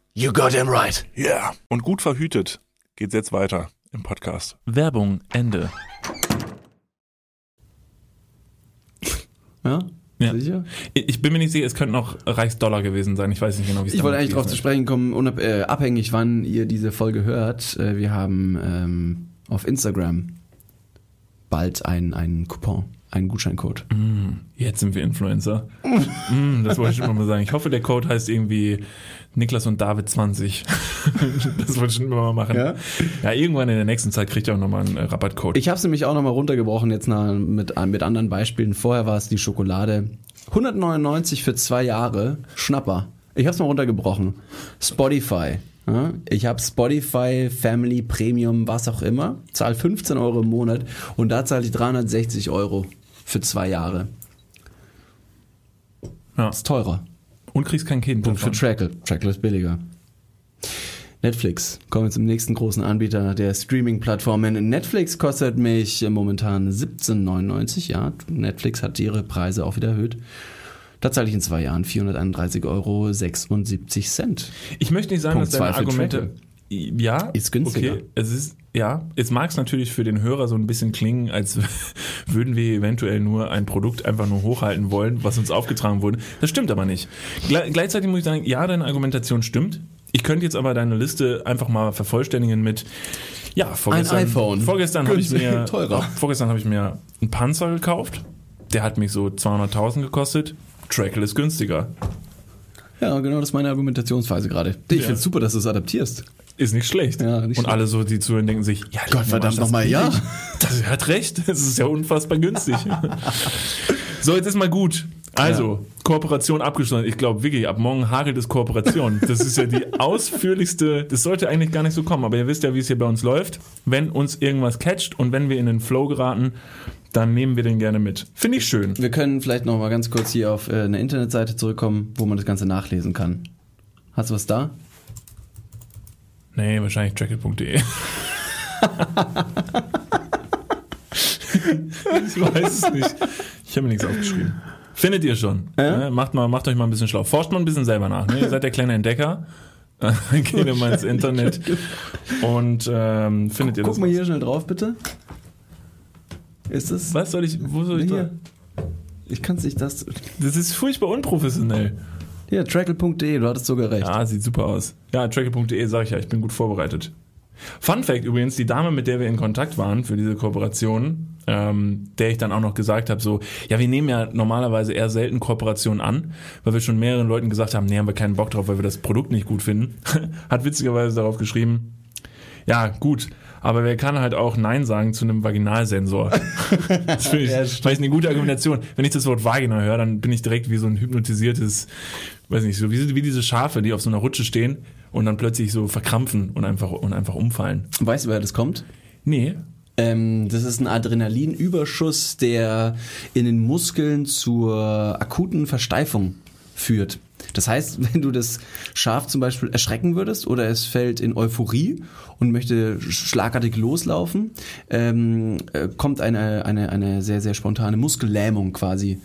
You got him right. Ja. Yeah. Und gut verhütet geht's jetzt weiter im Podcast. Werbung, Ende. Ja? Ja. Sicher? Ich bin mir nicht sicher, es könnten auch Reichsdollar gewesen sein. Ich weiß nicht genau, wie es Ich wollte eigentlich drauf zu sprechen kommen, unab äh, abhängig wann ihr diese Folge hört. Äh, wir haben ähm, auf Instagram bald einen, einen Coupon, einen Gutscheincode. ist. Jetzt sind wir Influencer. mm, das wollte ich schon immer mal sagen. Ich hoffe, der Code heißt irgendwie Niklas und David 20. das wollte ich schon immer mal machen. Ja? Ja, irgendwann in der nächsten Zeit kriegt ihr auch nochmal einen äh, Rabattcode. Ich habe es nämlich auch nochmal runtergebrochen jetzt nach, mit, mit anderen Beispielen. Vorher war es die Schokolade. 199 für zwei Jahre, Schnapper. Ich habe es mal runtergebrochen. Spotify. Ich habe Spotify, Family, Premium, was auch immer. Zahl 15 Euro im Monat und da zahle ich 360 Euro für zwei Jahre. ja. Ist teurer. Und kriegst kein Kind. Und für davon. Trackle. Trackle ist billiger. Netflix. Kommen wir zum nächsten großen Anbieter der Streaming-Plattformen. Netflix kostet mich momentan 17,99. Ja, Netflix hat ihre Preise auch wieder erhöht. Da zahle ich in zwei Jahren 431,76 Euro. Ich möchte nicht sagen, Punkt dass deine zwei für Argumente. Trackle. Ja, Ist günstiger. Okay, es ist, ja, jetzt mag es natürlich für den Hörer so ein bisschen klingen, als würden wir eventuell nur ein Produkt einfach nur hochhalten wollen, was uns aufgetragen wurde. Das stimmt aber nicht. Gle gleichzeitig muss ich sagen, ja, deine Argumentation stimmt. Ich könnte jetzt aber deine Liste einfach mal vervollständigen mit, ja, vorgestern, iPhone. vorgestern habe ich mir, teurer. vorgestern habe ich mir einen Panzer gekauft. Der hat mich so 200.000 gekostet. Trackle ist günstiger. Ja, genau, das ist meine Argumentationsweise gerade. Ich Ja. finde es super, dass du es adaptierst. Ist nicht schlecht. Ja, nicht und schlecht. alle so, die zuhören, denken sich, ja, Gott verdammt nochmal, ja. Das hat recht. Das ist ja unfassbar günstig. so, jetzt ist mal gut. Also, Kooperation abgeschlossen. Ich glaube wirklich, ab morgen hagelt es Kooperation. Das ist ja die ausführlichste, das sollte eigentlich gar nicht so kommen, aber ihr wisst ja, wie es hier bei uns läuft. Wenn uns irgendwas catcht und wenn wir in den Flow geraten, dann nehmen wir den gerne mit. Finde ich schön. Wir können vielleicht noch mal ganz kurz hier auf äh, eine Internetseite zurückkommen, wo man das Ganze nachlesen kann. Hast du was da? Nee, wahrscheinlich trackle.de. ich weiß es nicht. Ich habe mir nichts aufgeschrieben. Findet ihr schon. Ja? Ne? Macht, mal, macht euch mal ein bisschen schlau. Forscht mal ein bisschen selber nach. Ne? Ihr seid der kleine Entdecker. Geht ihr mal ins Internet und ähm, findet ihr Guck das. mal hier schnell drauf, bitte. Ist es? Was soll ich, wo soll ich Hier. da? Ich kann es nicht, das. Das ist furchtbar unprofessionell. Hier, trackle.de, du hattest sogar recht. Ja, sieht super aus. Ja, trackle.de sage ich ja, ich bin gut vorbereitet. Fun Fact übrigens, die Dame, mit der wir in Kontakt waren für diese Kooperation, ähm, der ich dann auch noch gesagt habe, so, ja, wir nehmen ja normalerweise eher selten Kooperationen an, weil wir schon mehreren Leuten gesagt haben, nee, haben wir keinen Bock drauf, weil wir das Produkt nicht gut finden, hat witzigerweise darauf geschrieben, ja, gut, aber wer kann halt auch Nein sagen zu einem Vaginalsensor? das finde ich, Ja, weil ich eine gute Argumentation. Wenn ich das Wort Vagina höre, dann bin ich direkt wie so ein hypnotisiertes, weiß nicht, so wie, wie diese Schafe, die auf so einer Rutsche stehen und dann plötzlich so verkrampfen und einfach, und einfach umfallen. Weißt du, woher das kommt? Nee. Ähm, das ist ein Adrenalinüberschuss, der in den Muskeln zur akuten Versteifung führt. Das heißt, wenn du das Schaf zum Beispiel erschrecken würdest oder es fällt in Euphorie und möchte schlagartig loslaufen, ähm, äh, kommt eine, eine, eine sehr, sehr spontane Muskellähmung quasi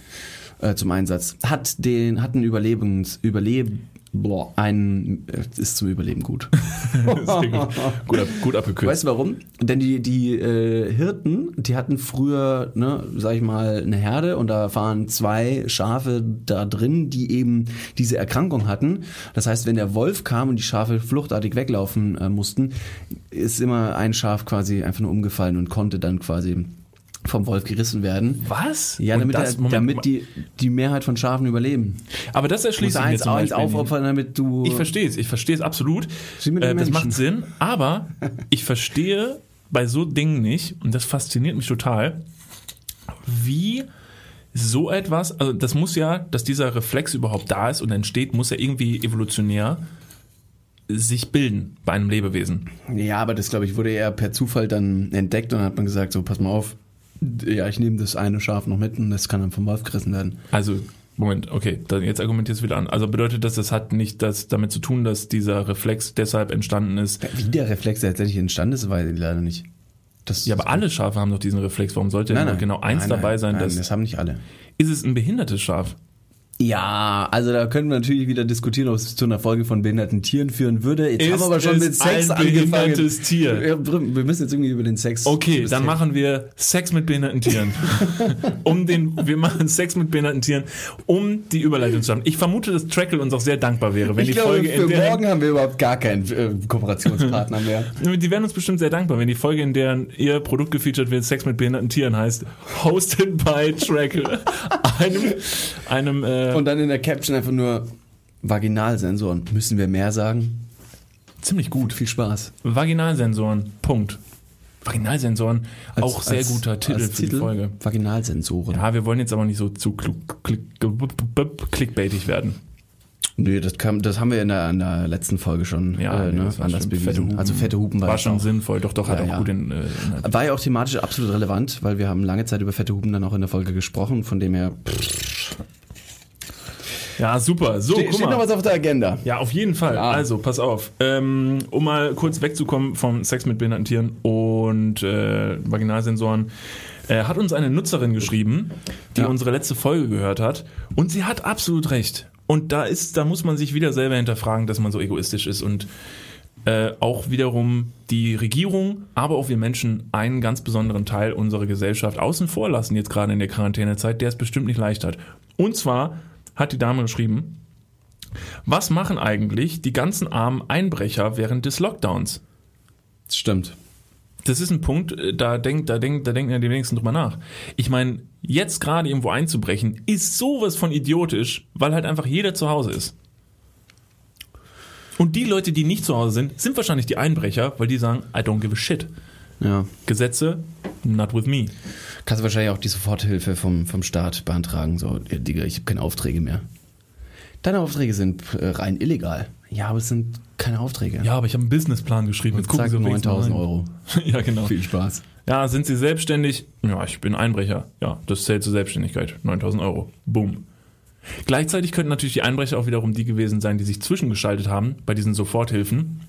äh, zum Einsatz. Hat den, hat ein Überlebens, Überleben, boah, ein, äh, ist zum Überleben gut. Gut. Gut, ab, gut abgekürzt. Weißt du warum? Denn die, die äh, Hirten, die hatten früher, ne, sag ich mal, eine Herde und da waren zwei Schafe da drin, die eben diese Erkrankung hatten. Das heißt, wenn der Wolf kam und die Schafe fluchtartig weglaufen äh, mussten, ist immer ein Schaf quasi einfach nur umgefallen und konnte dann quasi vom Wolf gerissen werden. Was? Ja, damit, das, Moment, damit die, die Mehrheit von Schafen überleben. aber das erschließt sich mir eins, zum eins Beispiel aufopfern, damit du... Ich verstehe es, ich verstehe es absolut. Äh, das macht Sinn, aber ich verstehe bei so Dingen nicht, und das fasziniert mich total, wie so etwas, also das muss ja, dass dieser Reflex überhaupt da ist und entsteht, muss ja irgendwie evolutionär sich bilden bei einem Lebewesen. Ja, aber das, glaube ich, wurde eher per Zufall dann entdeckt und dann hat man gesagt, so, pass mal auf, ja, ich nehme das eine Schaf noch mit und das kann dann vom Wolf gerissen werden. Also, Moment, okay, dann jetzt argumentierst du wieder an. Also bedeutet das, das hat nicht das damit zu tun, dass dieser Reflex deshalb entstanden ist. Wie der Reflex tatsächlich entstanden ist, weiß ich leider nicht. Das Ja, aber alle Schafe haben doch diesen Reflex. Warum sollte denn nur genau eins Nein, dabei nein, sein? Nein, dass, das haben nicht alle. ist es ein behindertes Schaf? Ja, also da können wir natürlich wieder diskutieren, ob es zu einer Folge von behinderten Tieren führen würde. Jetzt haben wir aber schon mit Sex ein angefangen. behindertes Tier? Wir müssen jetzt irgendwie über den Sex. Okay, dann machen wir Sex mit behinderten Tieren. um den, wir machen Sex mit behinderten Tieren, um die Überleitung zu haben. Ich vermute, dass Trackle uns auch sehr dankbar wäre, wenn Ich die glaube, Folge für morgen haben wir überhaupt gar keinen äh, Kooperationspartner mehr. Die werden uns bestimmt sehr dankbar, wenn die Folge, in der ihr Produkt gefeatured wird, Sex mit behinderten Tieren heißt, hosted by Trackle. einem, einem, äh, Und dann in der Caption einfach nur Vaginalsensoren. Müssen wir mehr sagen? ziemlich gut. Viel Spaß. Vaginalsensoren, Punkt. Vaginalsensoren, auch sehr als- guter Titel als für die Folge. Vaginalsensoren. Ja, wir wollen jetzt aber nicht so zu clickbaitig werden. Nö, das, kam, das haben wir in der, in der letzten Folge schon Ja, äh, nee, ne, anders bewiesen. fette Hupen. also fette Hupen war, War schon auch. sinnvoll, doch, doch, hat Ja, auch ja. gut in, äh, Inhalt. War ja auch thematisch absolut relevant, weil wir haben lange Zeit über fette Hupen dann auch in der Folge gesprochen, von dem her Ja, super. So, steht, guck steht noch was auf der Agenda. Ja, auf jeden Fall. Ja. Also, pass auf. Ähm, um mal kurz wegzukommen vom Sex mit behinderten Tieren und äh, Vaginalsensoren, äh, hat uns eine Nutzerin geschrieben, die Ja. unsere letzte Folge gehört hat. Und sie hat absolut recht. Und da ist, da muss man sich wieder selber hinterfragen, dass man so egoistisch ist und äh, auch wiederum die Regierung, aber auch wir Menschen einen ganz besonderen Teil unserer Gesellschaft außen vor lassen, jetzt gerade in der Quarantänezeit, der es bestimmt nicht leicht hat. Und zwar hat die Dame geschrieben, was machen eigentlich die ganzen armen Einbrecher während des Lockdowns? Das stimmt. Das ist ein Punkt, äh, da denkt, da denkt, da denken ja die wenigsten drüber nach. Ich meine, jetzt gerade irgendwo einzubrechen, ist sowas von idiotisch, weil halt einfach jeder zu Hause ist. Und die Leute, die nicht zu Hause sind, sind wahrscheinlich die Einbrecher, weil die sagen, I don't give a shit. Ja. Gesetze, not with me. Kannst du wahrscheinlich auch die Soforthilfe vom, vom Staat beantragen. So, ja, Digga, ich habe keine Aufträge mehr. Deine Aufträge sind äh, rein illegal. Ja, aber es sind keine Aufträge. Ja, aber ich habe einen Businessplan geschrieben. Jetzt gucken Zack, Sie wenigstens mal 9000 rein. Euro. ja, genau. Viel Spaß. Ja, sind Sie selbstständig? Ja, ich bin Einbrecher. Ja, das zählt zur Selbstständigkeit. 9000 Euro. Boom. Gleichzeitig könnten natürlich die Einbrecher auch wiederum die gewesen sein, die sich zwischengeschaltet haben bei diesen Soforthilfen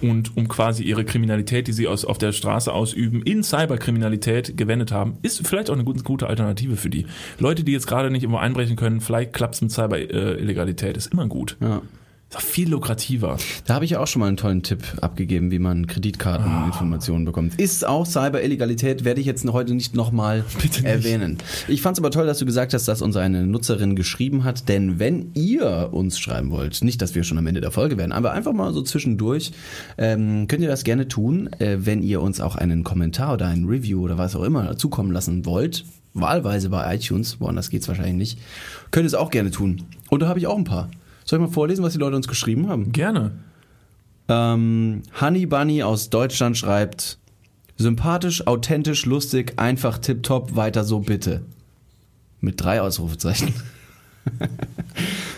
und um quasi ihre Kriminalität, die sie aus, auf der Straße ausüben, in Cyberkriminalität gewendet haben, ist vielleicht auch eine gute, Alternative für die. Leute, die jetzt gerade nicht irgendwo einbrechen können, vielleicht klappt mit Cyber-Illegalität, ist immer gut. Ja. Ist auch viel lukrativer. Da habe ich ja auch schon mal einen tollen Tipp abgegeben, wie man Kreditkarteninformationen bekommt. Ist auch Cyber-Illegalität, werde ich jetzt heute nicht nochmal erwähnen. Ich fand es aber toll, dass du gesagt hast, dass uns eine Nutzerin geschrieben hat, denn wenn ihr uns schreiben wollt, nicht, dass wir schon am Ende der Folge werden, aber einfach mal so zwischendurch, ähm, könnt ihr das gerne tun, äh, wenn ihr uns auch einen Kommentar oder ein Review oder was auch immer zukommen lassen wollt. Wahlweise bei iTunes, woanders geht's wahrscheinlich nicht. Könnt ihr es auch gerne tun. Und da habe ich auch ein paar. Soll ich mal vorlesen, was die Leute uns geschrieben haben? Gerne. Ähm, Honey Bunny aus Deutschland schreibt: Sympathisch, authentisch, lustig, einfach tipptopp, weiter so bitte. Mit drei Ausrufezeichen.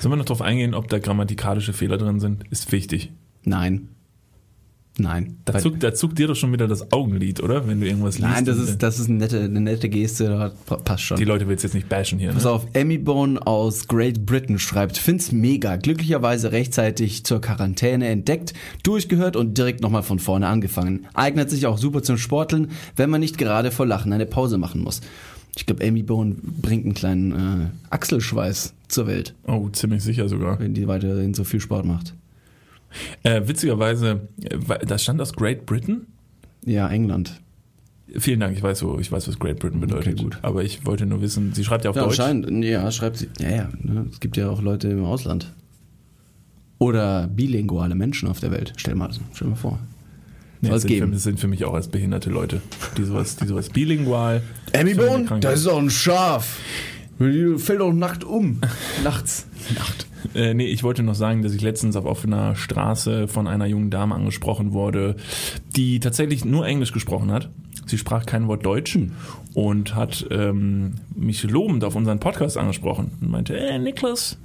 Sollen wir noch darauf eingehen, ob da grammatikalische Fehler drin sind? Ist wichtig. Nein. Nein. Da zuckt, da zuckt dir doch schon wieder das Augenlid, oder? Wenn du irgendwas liest. Nein, das ist, das ist eine, nette, eine nette Geste, passt schon. Die Leute willst jetzt nicht bashen hier. Pass Ne? auf, Emmy Bone aus Great Britain schreibt, find's mega, glücklicherweise rechtzeitig zur Quarantäne entdeckt, durchgehört und direkt nochmal von vorne angefangen. Eignet sich auch super zum Sporteln, wenn man nicht gerade vor Lachen eine Pause machen muss. Ich glaube, Amy Bone bringt einen kleinen äh, Achselschweiß zur Welt, Oh, ziemlich sicher sogar. wenn die weiterhin so viel Sport macht. Äh, witzigerweise, äh, das stand aus Great Britain. Ja, England. Vielen Dank, ich weiß, wo, ich weiß was Great Britain bedeutet. gut. Aber ich wollte nur wissen, sie schreibt ja auf Ja, Deutsch. anscheinend, ja, schreibt sie. Ja, ja, ne? es gibt ja auch Leute im Ausland. Oder bilinguale Menschen auf der Welt. Stell mal, stell mal vor. Nee, das, sind für, geben. das sind für mich auch als behinderte Leute, die sowas, die sowas bilingual. Emmy Bone, das ist doch ein Schaf. Die fällt doch nackt um. Nachts. Nacht. Äh, nee, ich wollte noch sagen, dass ich letztens auf offener Straße von einer jungen Dame angesprochen wurde, die tatsächlich nur Englisch gesprochen hat. Sie sprach kein Wort Deutsch und hat ähm, mich lobend auf unseren Podcast angesprochen und meinte, hey Niklas,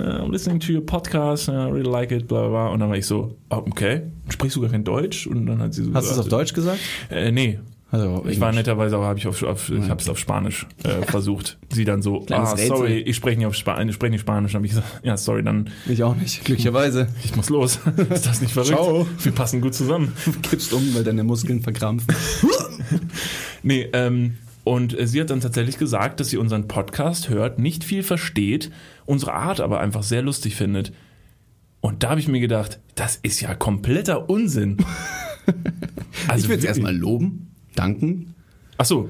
uh, I'm listening to your podcast, I really like it, bla bla bla. Und dann war ich so, oh, okay, sprichst du gar kein Deutsch? Und dann hat sie so Hast du es auf Deutsch gesagt? Äh, nee. Also, Ich war netterweise, aber habe ich auf, auf ich habe es auf Spanisch äh, versucht. Sie dann so, Kleines ah, Rätsel. sorry, ich spreche nicht auf Spanisch, ich spreche nicht Spanisch. Dann habe ich gesagt, ja, sorry, dann Ich auch nicht, glücklicherweise. ich muss los. Ist das nicht verrückt? Ciao. Wir passen gut zusammen. Kippst um, weil deine Muskeln verkrampfen. Nee, ähm, und äh, sie hat dann tatsächlich gesagt, dass sie unseren Podcast hört, nicht viel versteht, unsere Art aber einfach sehr lustig findet. Und da habe ich mir gedacht, das ist ja kompletter Unsinn. Also ich will es erstmal loben, danken. Ach so,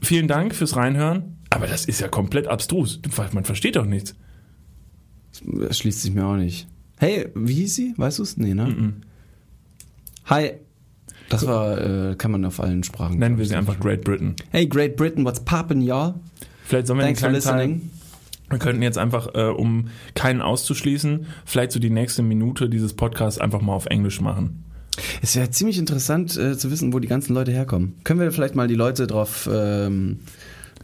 vielen Dank fürs Reinhören. Aber das ist ja komplett abstrus. Man versteht doch nichts. Das schließt sich mir auch nicht. Hey, wie hieß sie? Weißt du es? Nee, ne? Hi. Das war, äh, kann man auf allen Sprachen. Nennen wir sie einfach Great Britain. Hey, Great Britain, what's poppin', y'all? Vielleicht sollen wir Thanks for einen kleinen Teil, listening. wir könnten jetzt einfach, äh, um keinen auszuschließen, vielleicht so die nächste Minute dieses Podcasts einfach mal auf Englisch machen. Es wäre ziemlich interessant äh, zu wissen, wo die ganzen Leute herkommen. Können wir vielleicht mal die Leute drauf, ähm,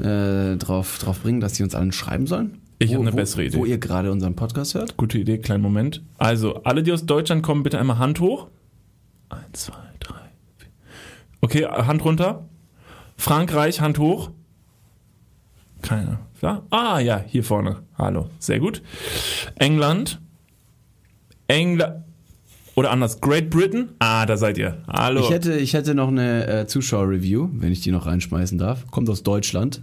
äh, drauf, drauf bringen, dass sie uns allen schreiben sollen? Ich Wo- hab eine wo- bessere Idee. Wo ihr gerade unseren Podcast hört? Gute Idee, kleinen Moment. Also, alle, die aus Deutschland kommen, bitte einmal Hand hoch. Eins, zwei, drei, vier. Okay, Hand runter. Frankreich, Hand hoch. Keiner. Ja? Ah, ja, hier vorne. Hallo. Sehr gut. England. England. Oder anders, Great Britain. Ah, da seid ihr. Hallo. Ich hätte, ich hätte noch eine äh, Zuschauer-Review, wenn ich die noch reinschmeißen darf. Kommt aus Deutschland.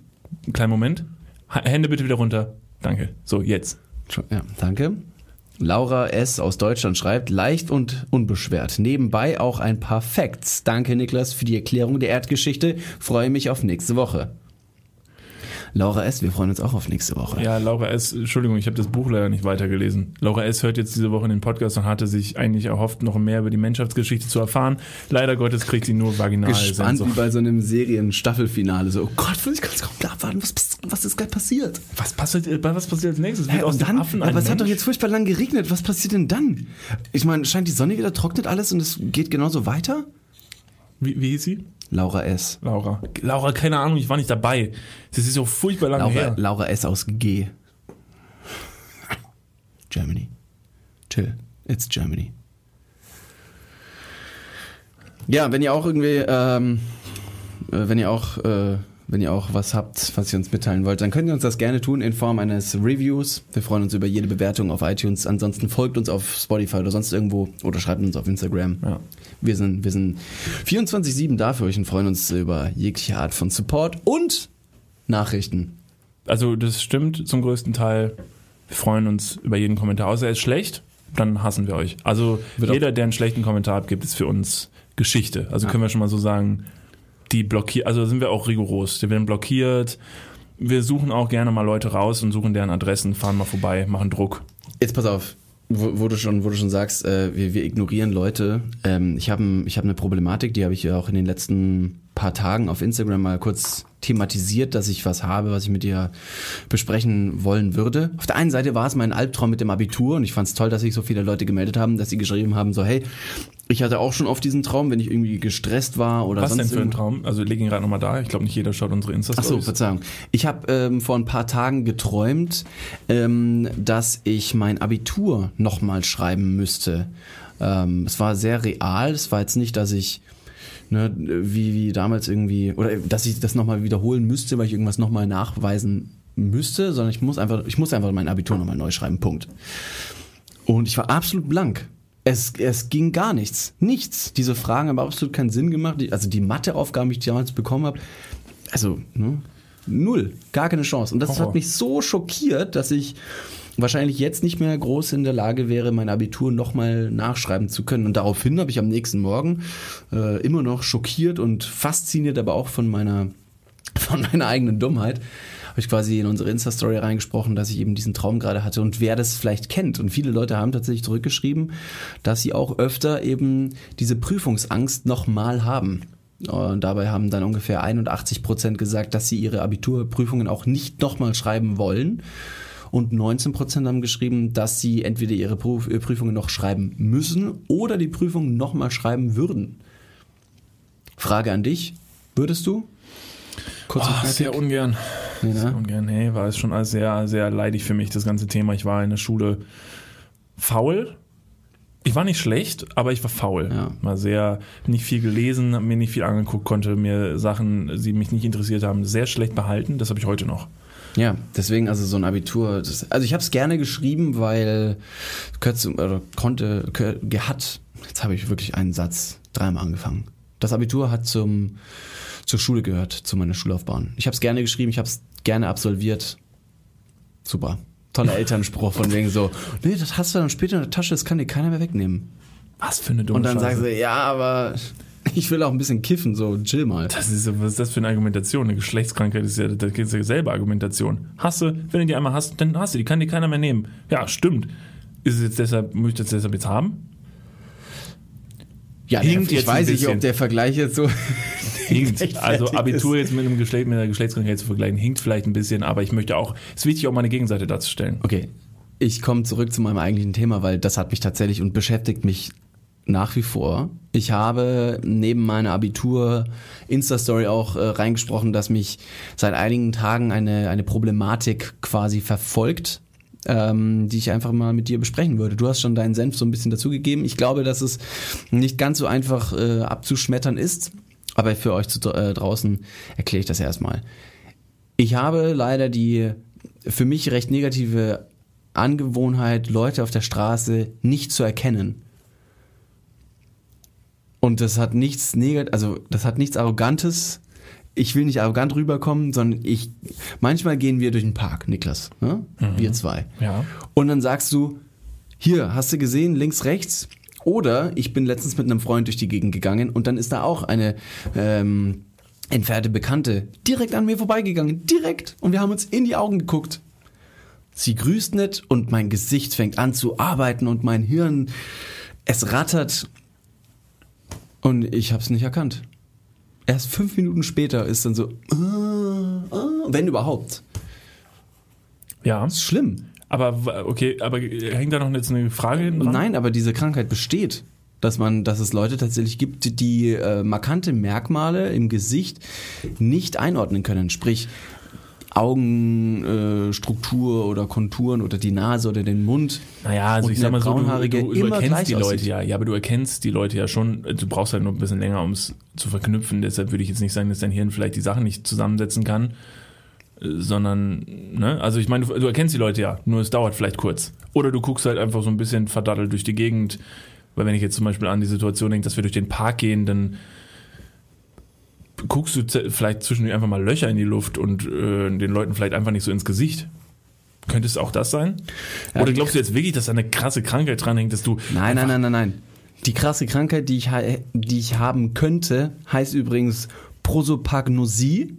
Kleinen Moment. H- Hände bitte wieder runter. Danke. So, jetzt. Ja, danke. Laura S. aus Deutschland schreibt, leicht und unbeschwert. Nebenbei auch ein paar Facts. Danke, Niklas, für die Erklärung der Erdgeschichte. Freue mich auf nächste Woche. Laura S., wir freuen uns auch auf nächste Woche. Ja, Laura S., Entschuldigung, ich habe das Buch leider nicht weitergelesen. Laura S. hört jetzt diese Woche in den Podcast und hatte sich eigentlich erhofft, noch mehr über die Menschheitsgeschichte zu erfahren. Leider Gottes kriegt sie nur vaginal Gespannt wie Sehnsucht. bei so einem Serien-Staffelfinale. So, oh Gott, ich ganz kaum abwarten. Was, was ist gerade passiert? Was passiert, äh, was passiert als nächstes? Hä, aus dann, Affen aber es hat doch jetzt furchtbar lang geregnet. Was passiert denn dann? Ich meine, scheint die Sonne wieder, trocknet alles und es geht genauso weiter? Wie, wie hieß sie? Laura S. Laura. Laura, keine Ahnung, ich war nicht dabei. Das ist so furchtbar lange Laura, her. Laura S. aus G. Germany. Chill. It's Germany. Ja, wenn ihr auch irgendwie, ähm, äh, wenn ihr auch, äh, wenn ihr auch was habt, was ihr uns mitteilen wollt, dann könnt ihr uns das gerne tun in Form eines Reviews. Wir freuen uns über jede Bewertung auf iTunes. Ansonsten folgt uns auf Spotify oder sonst irgendwo oder schreibt uns auf Instagram. Ja. Wir sind, wir sind 24-7 da für euch und freuen uns über jegliche Art von Support und Nachrichten. Also, das stimmt zum größten Teil. Wir freuen uns über jeden Kommentar. Außer er ist schlecht, dann hassen wir euch. Also, Wird jeder, der einen schlechten Kommentar abgibt, ist für uns Geschichte. Also können wir schon mal so sagen, die blockiert, also sind wir auch rigoros. Die werden blockiert. Wir suchen auch gerne mal Leute raus und suchen deren Adressen, fahren mal vorbei, machen Druck. Jetzt pass auf, wo, wo du schon, wo du schon sagst, äh, wir, wir ignorieren Leute. Ähm, ich habe ich hab eine Problematik, die habe ich ja auch in den letzten paar Tagen auf Instagram mal kurz thematisiert, dass ich was habe, was ich mit dir besprechen wollen würde. Auf der einen Seite war es mein Albtraum mit dem Abitur und ich fand es toll, dass sich so viele Leute gemeldet haben, dass sie geschrieben haben, so hey, ich hatte auch schon oft diesen Traum, wenn ich irgendwie gestresst war oder Was sonst denn für ein Traum? Also leg ihn gerade nochmal da. Ich glaube, nicht jeder schaut unsere insta Ach so, Verzeihung. Ich habe ähm, vor ein paar Tagen geträumt, ähm, dass ich mein Abitur nochmal schreiben müsste. Ähm, es war sehr real. Es war jetzt nicht, dass ich ne, wie, wie damals irgendwie oder dass ich das nochmal wiederholen müsste, weil ich irgendwas nochmal nachweisen müsste, sondern ich muss einfach, ich muss einfach mein Abitur nochmal neu schreiben. Punkt. Und ich war absolut blank. Es, es ging gar nichts. Nichts. Diese Fragen haben absolut keinen Sinn gemacht. Also die Matheaufgaben, die ich damals bekommen habe, also ne, null. Gar keine Chance. Und das Horror. hat mich so schockiert, dass ich wahrscheinlich jetzt nicht mehr groß in der Lage wäre, mein Abitur nochmal nachschreiben zu können. Und daraufhin habe ich am nächsten Morgen äh, immer noch schockiert und fasziniert, aber auch von meiner, von meiner eigenen Dummheit, habe ich quasi in unsere Insta-Story reingesprochen, dass ich eben diesen Traum gerade hatte und wer das vielleicht kennt. Und viele Leute haben tatsächlich zurückgeschrieben, dass sie auch öfter eben diese Prüfungsangst nochmal haben. Und dabei haben dann ungefähr 81 Prozent gesagt, dass sie ihre Abiturprüfungen auch nicht nochmal schreiben wollen. Und 19 Prozent haben geschrieben, dass sie entweder ihre Prüf Prüfungen noch schreiben müssen oder die Prüfungen nochmal schreiben würden. Frage an dich. Würdest du? Kurz Oh, sehr ungern. Nee, Sehr ungern. Nee, war es schon alles sehr, sehr leidig für mich, das ganze Thema. Ich war in der Schule faul. Ich war nicht schlecht, aber ich war faul. Ja. War sehr, nicht viel gelesen, mir nicht viel angeguckt, konnte mir Sachen, die mich nicht interessiert haben, sehr schlecht behalten. Das habe ich heute noch. Ja, deswegen also so ein Abitur. Das, also ich habe es gerne geschrieben, weil kürze, oder konnte, hat. Jetzt habe ich wirklich einen Satz dreimal angefangen. Das Abitur hat zum zur Schule gehört, zu meiner Schullaufbahn. Ich habe es gerne geschrieben, ich habe es gerne absolviert. Super. Toller Elternspruch von wegen so, nee, das hast du dann später in der Tasche, das kann dir keiner mehr wegnehmen. Was für eine dumme Und dann Scheiße. sagen sie, ja, aber ich will auch ein bisschen kiffen, so chill mal. Das ist, was ist das für eine Argumentation? Eine Geschlechtskrankheit ist ja, das ist ja dieselbe Argumentation. Hasse, wenn du die einmal hast, dann hast du die, kann dir keiner mehr nehmen. Ja, stimmt. Ist es jetzt deshalb, muss ich das deshalb jetzt haben? Ja, Hinkt ich weiß nicht, ob der Vergleich jetzt so Hinkt. Also Abitur ist. jetzt mit einem Geschlecht, mit einer Geschlechtskrankheit zu vergleichen, hinkt vielleicht ein bisschen, aber ich möchte auch, es ist wichtig, auch meine Gegenseite darzustellen. Okay, ich komme zurück zu meinem eigentlichen Thema, weil das hat mich tatsächlich und beschäftigt mich nach wie vor. Ich habe neben meiner Abitur Insta-Story auch äh, reingesprochen, dass mich seit einigen Tagen eine, eine Problematik quasi verfolgt, ähm, die ich einfach mal mit dir besprechen würde. Du hast schon deinen Senf so ein bisschen dazugegeben. Ich glaube, dass es nicht ganz so einfach äh, abzuschmettern ist, aber für euch zu, äh, draußen erkläre ich das erstmal. Ich habe leider die für mich recht negative Angewohnheit, Leute auf der Straße nicht zu erkennen. Und das hat nichts negat also das hat nichts Arrogantes. Ich will nicht arrogant rüberkommen, sondern ich, manchmal gehen wir durch den Park, Niklas, ne? wir zwei. Ja. Und dann sagst du, hier, hast du gesehen, links, rechts? Oder ich bin letztens mit einem Freund durch die Gegend gegangen und dann ist da auch eine ähm, entfernte Bekannte direkt an mir vorbeigegangen, direkt. Und wir haben uns in die Augen geguckt. Sie grüßt nicht und mein Gesicht fängt an zu arbeiten und mein Hirn, es rattert. Und ich habe es nicht erkannt. Erst fünf Minuten später ist dann so, ah, ah, wenn überhaupt. Ja. Das ist schlimm. Aber okay, aber hängt da noch jetzt eine Frage hinten dran? Nein, aber diese Krankheit besteht. Dass man, dass es Leute tatsächlich gibt, die äh, markante Merkmale im Gesicht nicht einordnen können. Sprich, Augenstruktur äh, oder Konturen oder die Nase oder den Mund. Naja, also Und ich sag mal so, du, du, du erkennst die Leute ja. Ja, aber du erkennst die Leute ja schon. Du brauchst halt nur ein bisschen länger, um es zu verknüpfen. Deshalb würde ich jetzt nicht sagen, dass dein Hirn vielleicht die Sachen nicht zusammensetzen kann, äh, sondern, ne? Also ich meine, du, du erkennst die Leute ja, nur es dauert vielleicht kurz. Oder du guckst halt einfach so ein bisschen verdattelt durch die Gegend. Weil wenn ich jetzt zum Beispiel an die Situation denke, dass wir durch den Park gehen, dann guckst du vielleicht zwischendurch einfach mal Löcher in die Luft und äh, den Leuten vielleicht einfach nicht so ins Gesicht. Könnte es auch das sein? Ja, Oder glaubst du jetzt wirklich, dass da eine krasse Krankheit dranhängt, dass du. Nein, nein, nein, nein, nein. Die krasse Krankheit, die ich, die ich haben könnte, heißt übrigens Prosopagnosie.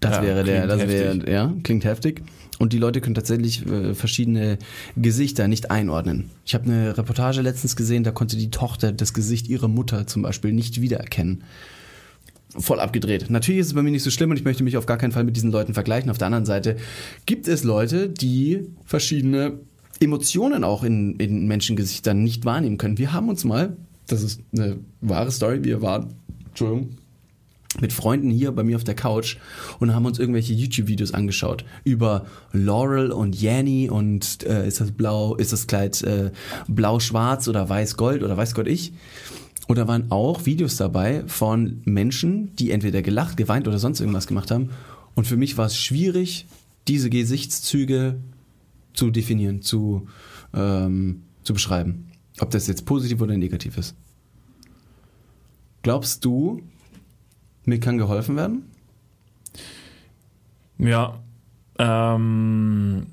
Das Ja, wäre der, klingt das heftig. wäre, ja, klingt heftig. Und die Leute können tatsächlich äh, verschiedene Gesichter nicht einordnen. Ich habe eine Reportage letztens gesehen, da konnte die Tochter das Gesicht ihrer Mutter zum Beispiel nicht wiedererkennen. Voll abgedreht. Natürlich ist es bei mir nicht so schlimm und ich möchte mich auf gar keinen Fall mit diesen Leuten vergleichen. Auf der anderen Seite gibt es Leute, die verschiedene Emotionen auch in, in Menschengesichtern nicht wahrnehmen können. Wir haben uns mal, das ist eine wahre Story, wir waren, Entschuldigung, mit Freunden hier bei mir auf der Couch und haben uns irgendwelche YouTube-Videos angeschaut über Laurel und Yanny und äh, ist das blau, ist das Kleid äh, blau-schwarz oder weiß-gold oder weiß Gott ich. Und da waren auch Videos dabei von Menschen, die entweder gelacht, geweint oder sonst irgendwas gemacht haben. Und für mich war es schwierig, diese Gesichtszüge zu definieren, zu, ähm, zu beschreiben. Ob das jetzt positiv oder negativ ist. Glaubst du, mir kann geholfen werden? Ja. Ähm,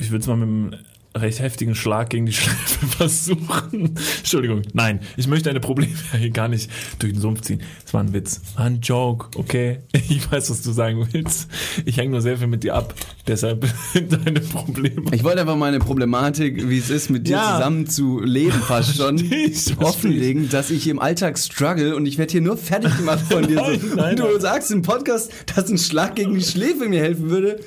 ich würde es mal mit einem recht heftigen Schlag gegen die Schleife versuchen. Entschuldigung. Nein, ich möchte deine Probleme hier gar nicht durch den Sumpf ziehen. Es war ein Witz. War ein Joke, okay? Ich weiß, was du sagen willst. Ich hänge nur sehr viel mit dir ab. Deshalb deine Probleme. Ich wollte einfach meine Problematik, wie es ist, mit dir Ja. zusammen zu leben, fast schon ich, offenlegen, dass ich im Alltag struggle und ich werde hier nur fertig gemacht von dir. Nein, so. nein, und du nein. sagst im Podcast, dass ein Schlag gegen die Schläfe mir helfen würde.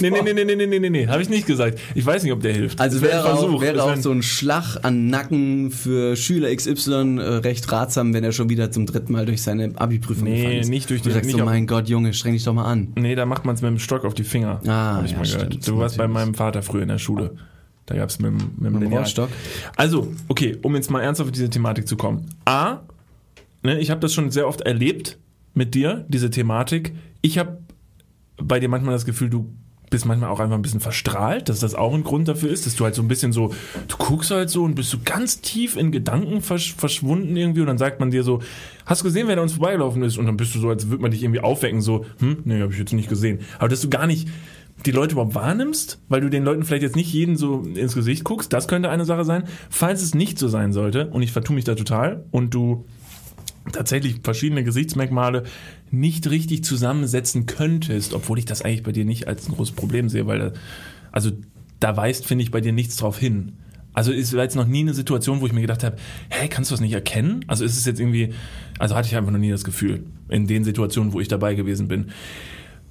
Nee, nee, nee, nee, nee, nee, nee, nee, habe ich nicht gesagt. Ich weiß nicht, ob der hilft. Also wär wäre ein auch, wäre wär auch so ein Schlag an Nacken für Schüler XY äh, recht ratsam, wenn er schon wieder zum dritten Mal durch seine Abi-Prüfung Nee, ist. nicht durch Du die- sagst nicht so, auf- mein Gott, Junge, streng dich doch mal an. Nee, da macht man es mit dem Stock auf die Finger. Ah, Hab ich ja, mal gehört. stimmt, Du warst bei natürlich. meinem Vater früher in der Schule. Da gab es mit, dem- mit Mit dem Lineal. Rohrstock? Also, okay, um jetzt mal ernsthaft auf diese Thematik zu kommen. A, ne, ich habe das schon sehr oft erlebt mit dir, diese Thematik. Ich habe bei dir manchmal das Gefühl, du bist manchmal auch einfach ein bisschen verstrahlt, dass das auch ein Grund dafür ist, dass du halt so ein bisschen so, du guckst halt so und bist so ganz tief in Gedanken versch verschwunden irgendwie und dann sagt man dir so, hast du gesehen, wer da uns vorbeigelaufen ist? Und dann bist du so, als würde man dich irgendwie aufwecken, so, hm, nee, habe ich jetzt nicht gesehen. Aber dass du gar nicht die Leute überhaupt wahrnimmst, weil du den Leuten vielleicht jetzt nicht jeden so ins Gesicht guckst, das könnte eine Sache sein. Falls es nicht so sein sollte, und ich vertue mich da total, und du tatsächlich verschiedene Gesichtsmerkmale nicht richtig zusammensetzen könntest, obwohl ich das eigentlich bei dir nicht als ein großes Problem sehe, weil also da weist, finde ich, bei dir nichts drauf hin. Also ist war jetzt noch nie eine Situation, wo ich mir gedacht habe, hey, kannst du das nicht erkennen? Also ist es jetzt irgendwie, also hatte ich einfach noch nie das Gefühl in den Situationen, wo ich dabei gewesen bin.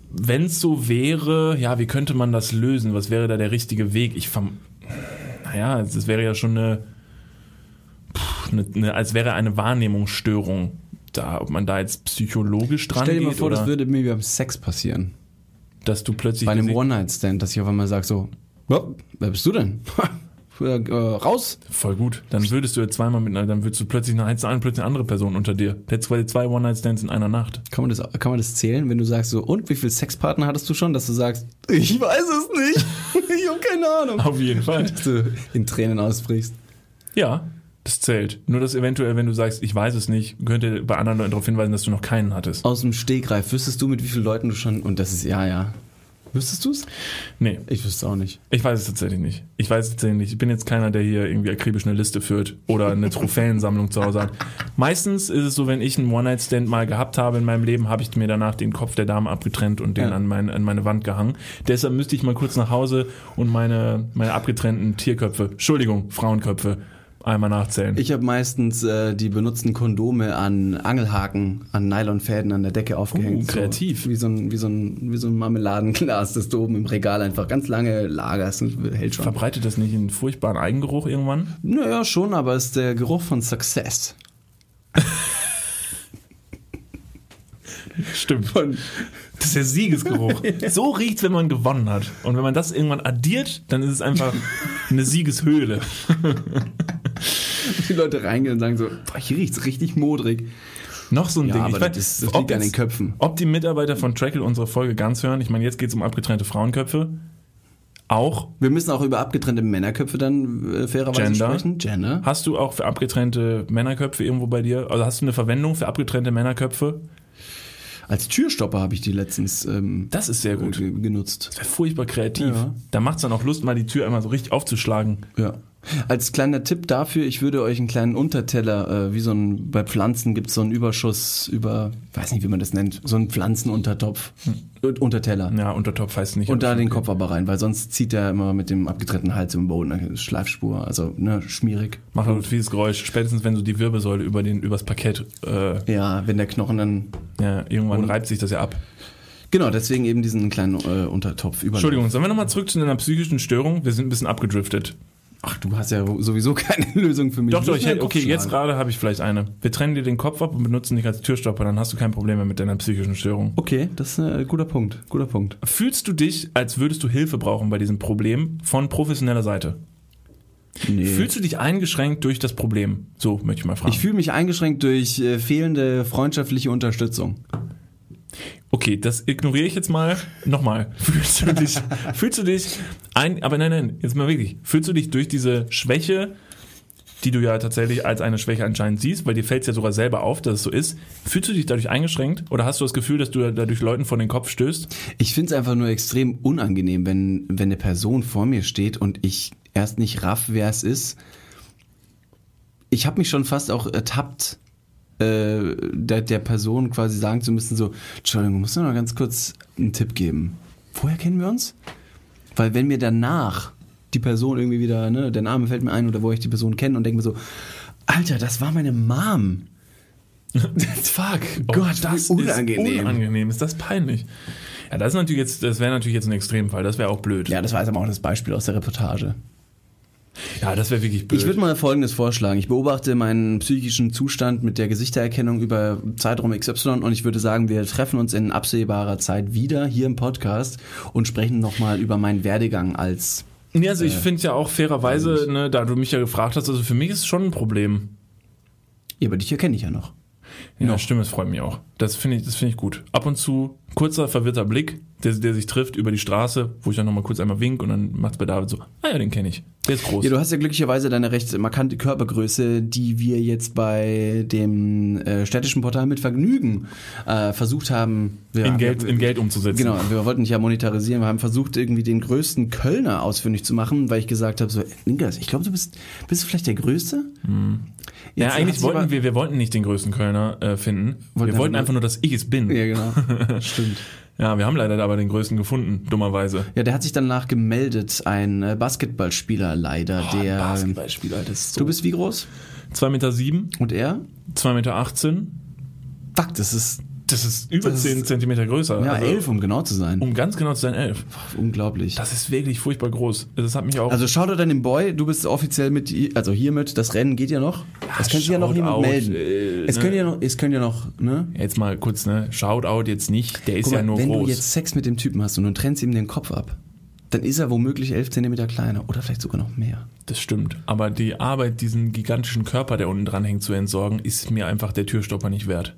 Wenn es so wäre, ja, wie könnte man das lösen? Was wäre da der richtige Weg? Ich naja, das wäre ja schon eine, eine, eine, als wäre eine Wahrnehmungsstörung da, ob man da jetzt psychologisch dran Stell dir mal geht vor, oder das würde mir beim Sex passieren. dass du plötzlich Bei einem One-Night-Stand, dass ich auf einmal sage so, "Ja, wer bist du denn? äh, raus. voll gut. Dann würdest du jetzt zweimal mit einer, dann würdest du plötzlich eine, eine, plötzlich eine andere Person unter dir. Hättest quasi zwei One-Night-Stands in einer Nacht. Kann man, das, kann man das zählen, wenn du sagst so, und wie viele Sexpartner hattest du schon, dass du sagst, ich weiß es nicht, ich habe keine Ahnung. Auf jeden Fall. Dass du in Tränen ausbrichst. Ja, das zählt. Nur dass eventuell, wenn du sagst, ich weiß es nicht, könnte bei anderen Leuten darauf hinweisen, dass du noch keinen hattest. Aus dem Stegreif, wüsstest du, mit wie vielen Leuten du schon, und das ist, ja, ja. Wüsstest du es? Nee, Ich wüsste auch nicht. ich weiß es tatsächlich nicht. Ich weiß es tatsächlich nicht. Ich bin jetzt keiner, der hier irgendwie akribisch eine Liste führt oder eine Trophäensammlung zu Hause hat. Meistens ist es so, wenn ich einen One-Night-Stand mal gehabt habe in meinem Leben, habe ich mir danach den Kopf der Dame abgetrennt und den Ja. an, mein, an meine Wand gehangen. Deshalb müsste ich mal kurz nach Hause und meine, meine abgetrennten Tierköpfe, Entschuldigung, Frauenköpfe, einmal nachzählen. Ich habe meistens äh, die benutzten Kondome an Angelhaken, an Nylonfäden an der Decke aufgehängt. Uh, kreativ. So, wie, so ein, wie, so ein, wie so ein Marmeladenglas, das du oben im Regal einfach ganz lange lagerst und hält schon. Verbreitet das nicht einen furchtbaren Eigengeruch irgendwann? Naja, schon, aber es ist der Geruch von Success. Stimmt. Das ist der Siegesgeruch. So riecht's, wenn man gewonnen hat. Und wenn man das irgendwann addiert, dann ist es einfach eine Siegeshöhle. Die Leute reingehen und sagen so, boah, hier riecht's richtig modrig. Noch so ein Ja, Ding. aber Ich weiß- das- liegt an den Köpfen. Ob die Mitarbeiter von Trackle unsere Folge ganz hören, ich meine, jetzt geht's um abgetrennte Frauenköpfe. Auch. Wir müssen auch über abgetrennte Männerköpfe dann äh, fairerweise Gender. sprechen. Gender. Hast du auch für abgetrennte Männerköpfe irgendwo bei dir? Also hast du eine Verwendung für abgetrennte Männerköpfe? Als Türstopper habe ich die letztens ähm, Das ist sehr gut. ge- genutzt. Das wäre furchtbar kreativ. Ja. Da macht's dann auch Lust, mal die Tür einmal so richtig aufzuschlagen. Ja. Als kleiner Tipp dafür, ich würde euch einen kleinen Unterteller, äh, wie so ein, bei Pflanzen gibt es so einen Überschuss über, weiß nicht, wie man das nennt, so einen Pflanzenuntertopf, äh, Unterteller. Ja, Untertopf heißt nicht. Und da den. Kopf aber rein, weil sonst zieht er immer mit dem abgetrennten Hals im Boden, eine Schleifspur, also ne, schmierig. Macht ein fieses Geräusch. Spätestens, wenn so die Wirbelsäule über den, übers Parkett, äh, Ja, wenn der Knochen dann, ja, irgendwann reibt sich das ja ab. genau, deswegen eben diesen kleinen äh, Untertopf über. Entschuldigung, sollen wir nochmal zurück zu deiner psychischen Störung? Wir sind ein bisschen abgedriftet. Ach, du hast ja sowieso keine Lösung für mich. Doch, doch, ich hätte, okay, jetzt gerade habe ich vielleicht eine. Wir trennen dir den Kopf ab und benutzen dich als Türstopper, dann hast du kein Problem mehr mit deiner psychischen Störung. Okay, das ist ein guter Punkt, guter Punkt. Fühlst du dich, als würdest du Hilfe brauchen bei diesem Problem von professioneller Seite? Nee. Fühlst du dich eingeschränkt durch das Problem? So möchte ich mal fragen. ich fühle mich eingeschränkt durch äh, fehlende freundschaftliche Unterstützung. Okay, das ignoriere ich jetzt mal. Nochmal. Fühlst du dich, fühlst du dich ein, aber nein, nein, jetzt mal wirklich. Fühlst du dich durch diese Schwäche, die du ja tatsächlich als eine Schwäche anscheinend siehst, weil dir fällt es ja sogar selber auf, dass es so ist, fühlst du dich dadurch eingeschränkt oder hast du das Gefühl, dass du dadurch Leuten vor den Kopf stößt? Ich finde es einfach nur extrem unangenehm, wenn, wenn eine Person vor mir steht und ich erst nicht raff, wer es ist. Ich habe mich schon fast auch ertappt, äh, der, der Person quasi sagen zu müssen, so, Entschuldigung, musst du noch ganz kurz einen Tipp geben. Woher kennen wir uns? Weil wenn mir danach die Person irgendwie wieder, ne, der Name fällt mir ein oder wo ich die Person kenne und denke mir so, Alter, das war meine Mom. Fuck. Gott, wie das unangenehm. ist unangenehm. Ist das peinlich? Ja, das ist natürlich jetzt, das wäre natürlich jetzt ein Extremfall. Das wäre auch blöd. Ja, das war jetzt aber auch das Beispiel aus der Reportage. Ja, das wäre wirklich blöd. Ich würde mal Folgendes vorschlagen. Ich beobachte meinen psychischen Zustand mit der Gesichtererkennung über Zeitraum XY und ich würde sagen, wir treffen uns in absehbarer Zeit wieder hier im Podcast und sprechen nochmal über meinen Werdegang als... nee, also ich finde ja auch fairerweise, ne, da du mich ja gefragt hast, also für mich ist es schon ein Problem. Ja, aber dich erkenne ich ja noch. Ja, stimmt, das freut mich auch. Das finde ich, das finde ich gut. Ab und zu kurzer verwirrter Blick, der, der sich trifft über die Straße, wo ich dann nochmal kurz einmal wink und dann macht's bei David so, ah ja, den kenne ich. Der ist groß. Ja, du hast ja glücklicherweise deine recht markante Körpergröße, die wir jetzt bei dem äh, städtischen Portal mit Vergnügen äh, versucht haben, ja, in, Geld, wir, in Geld umzusetzen. Genau, wir wollten dich ja monetarisieren. Wir haben versucht, irgendwie den größten Kölner ausfindig zu machen, weil ich gesagt habe, so, Linkas, ich glaube, du bist, bist du vielleicht der Größte? Ja, Jetzt hat eigentlich wollten wir, wir wollten nicht den größten Kölner äh, finden. Wollten wir wollten einfach nur, dass ich es bin. Ja, genau. Stimmt. Ja, wir haben leider aber den größten gefunden, dummerweise. Ja, der hat sich danach gemeldet, ein äh, Basketballspieler leider, der. Basketballspieler, das ist so. Du bist wie groß? 2,7 Meter, sieben, Und er? 2,18 Meter. 18. Fuck, das ist Das ist über Das ist- 10 Zentimeter größer. ja Also, elf, um genau zu sein. Um ganz genau zu sein, 11. Unglaublich. Das ist wirklich furchtbar groß. Das hat mich auch. Also schau dir dann den Boy, du bist offiziell mit, also hiermit, das Rennen geht ja noch. es könnte ja noch jemand out, melden. äh, es ne? könnte ja noch, es könnte ja noch, ne? jetzt mal kurz, ne? Shoutout jetzt nicht, der ist Guck ja mal, nur wenn groß. du jetzt Sex mit dem Typen hast und du trennst ihm den Kopf ab, dann ist er womöglich 11 Zentimeter kleiner oder vielleicht sogar noch mehr. das stimmt. Aber die Arbeit, diesen gigantischen Körper, der unten dran hängt, zu entsorgen, ist mir einfach der Türstopper nicht wert.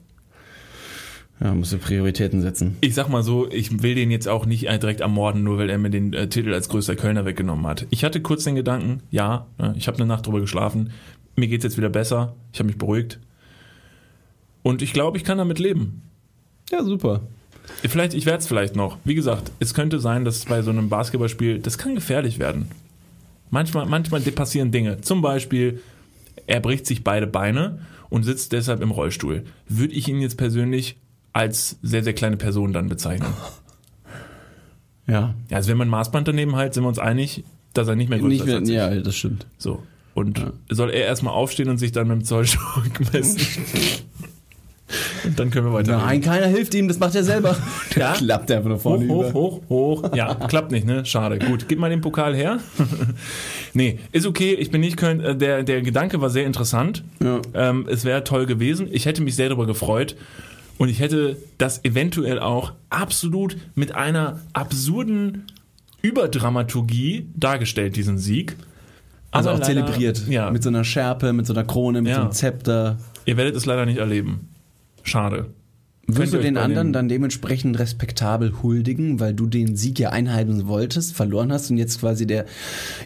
Ja, musst du Prioritäten setzen. Ich sag mal so, ich will den jetzt auch nicht direkt ermorden, nur weil er mir den äh, Titel als größter Kölner weggenommen hat. Ich hatte kurz den Gedanken, ja, ne, ich habe eine Nacht drüber geschlafen, mir geht's jetzt wieder besser, ich habe mich beruhigt. Und ich glaube, ich kann damit leben. Ja, super. Vielleicht, ich werde es vielleicht noch. Wie gesagt, es könnte sein, dass bei so einem Basketballspiel, das kann gefährlich werden. Manchmal, manchmal passieren Dinge. Zum Beispiel, er bricht sich beide Beine und sitzt deshalb im Rollstuhl. Würde ich ihn jetzt persönlich als sehr, sehr kleine Person dann bezeichnen. Ja. Ja, also wenn man ein Maßband daneben halt, sind wir uns einig, dass er nicht mehr größer Nicht ist mehr, ich. ja, das stimmt. So. Und soll er erstmal aufstehen und sich dann mit dem Zollstock messen? und dann können wir weiter. Nein, keiner hilft ihm, das macht er selber. Ja. Klappt einfach nur vorne Hoch, über. hoch, hoch, hoch. Ja, klappt nicht, ne? Schade. Gut, gib mal den Pokal her. nee, ist okay. Ich bin nicht Köln. äh, Der, der Gedanke war sehr interessant. Ja. Ähm, es wäre toll gewesen. Ich hätte mich sehr darüber gefreut. Und ich hätte das eventuell auch absolut mit einer absurden Überdramaturgie dargestellt, diesen Sieg. Also Aber auch leider- zelebriert. Ja, Mit so einer Schärpe, mit so einer Krone, mit Ja. so einem Zepter. ihr werdet es leider nicht erleben. Schade. Ihr du den anderen dann dementsprechend respektabel huldigen, weil du den Sieg ja einheimsen wolltest, verloren hast und jetzt quasi der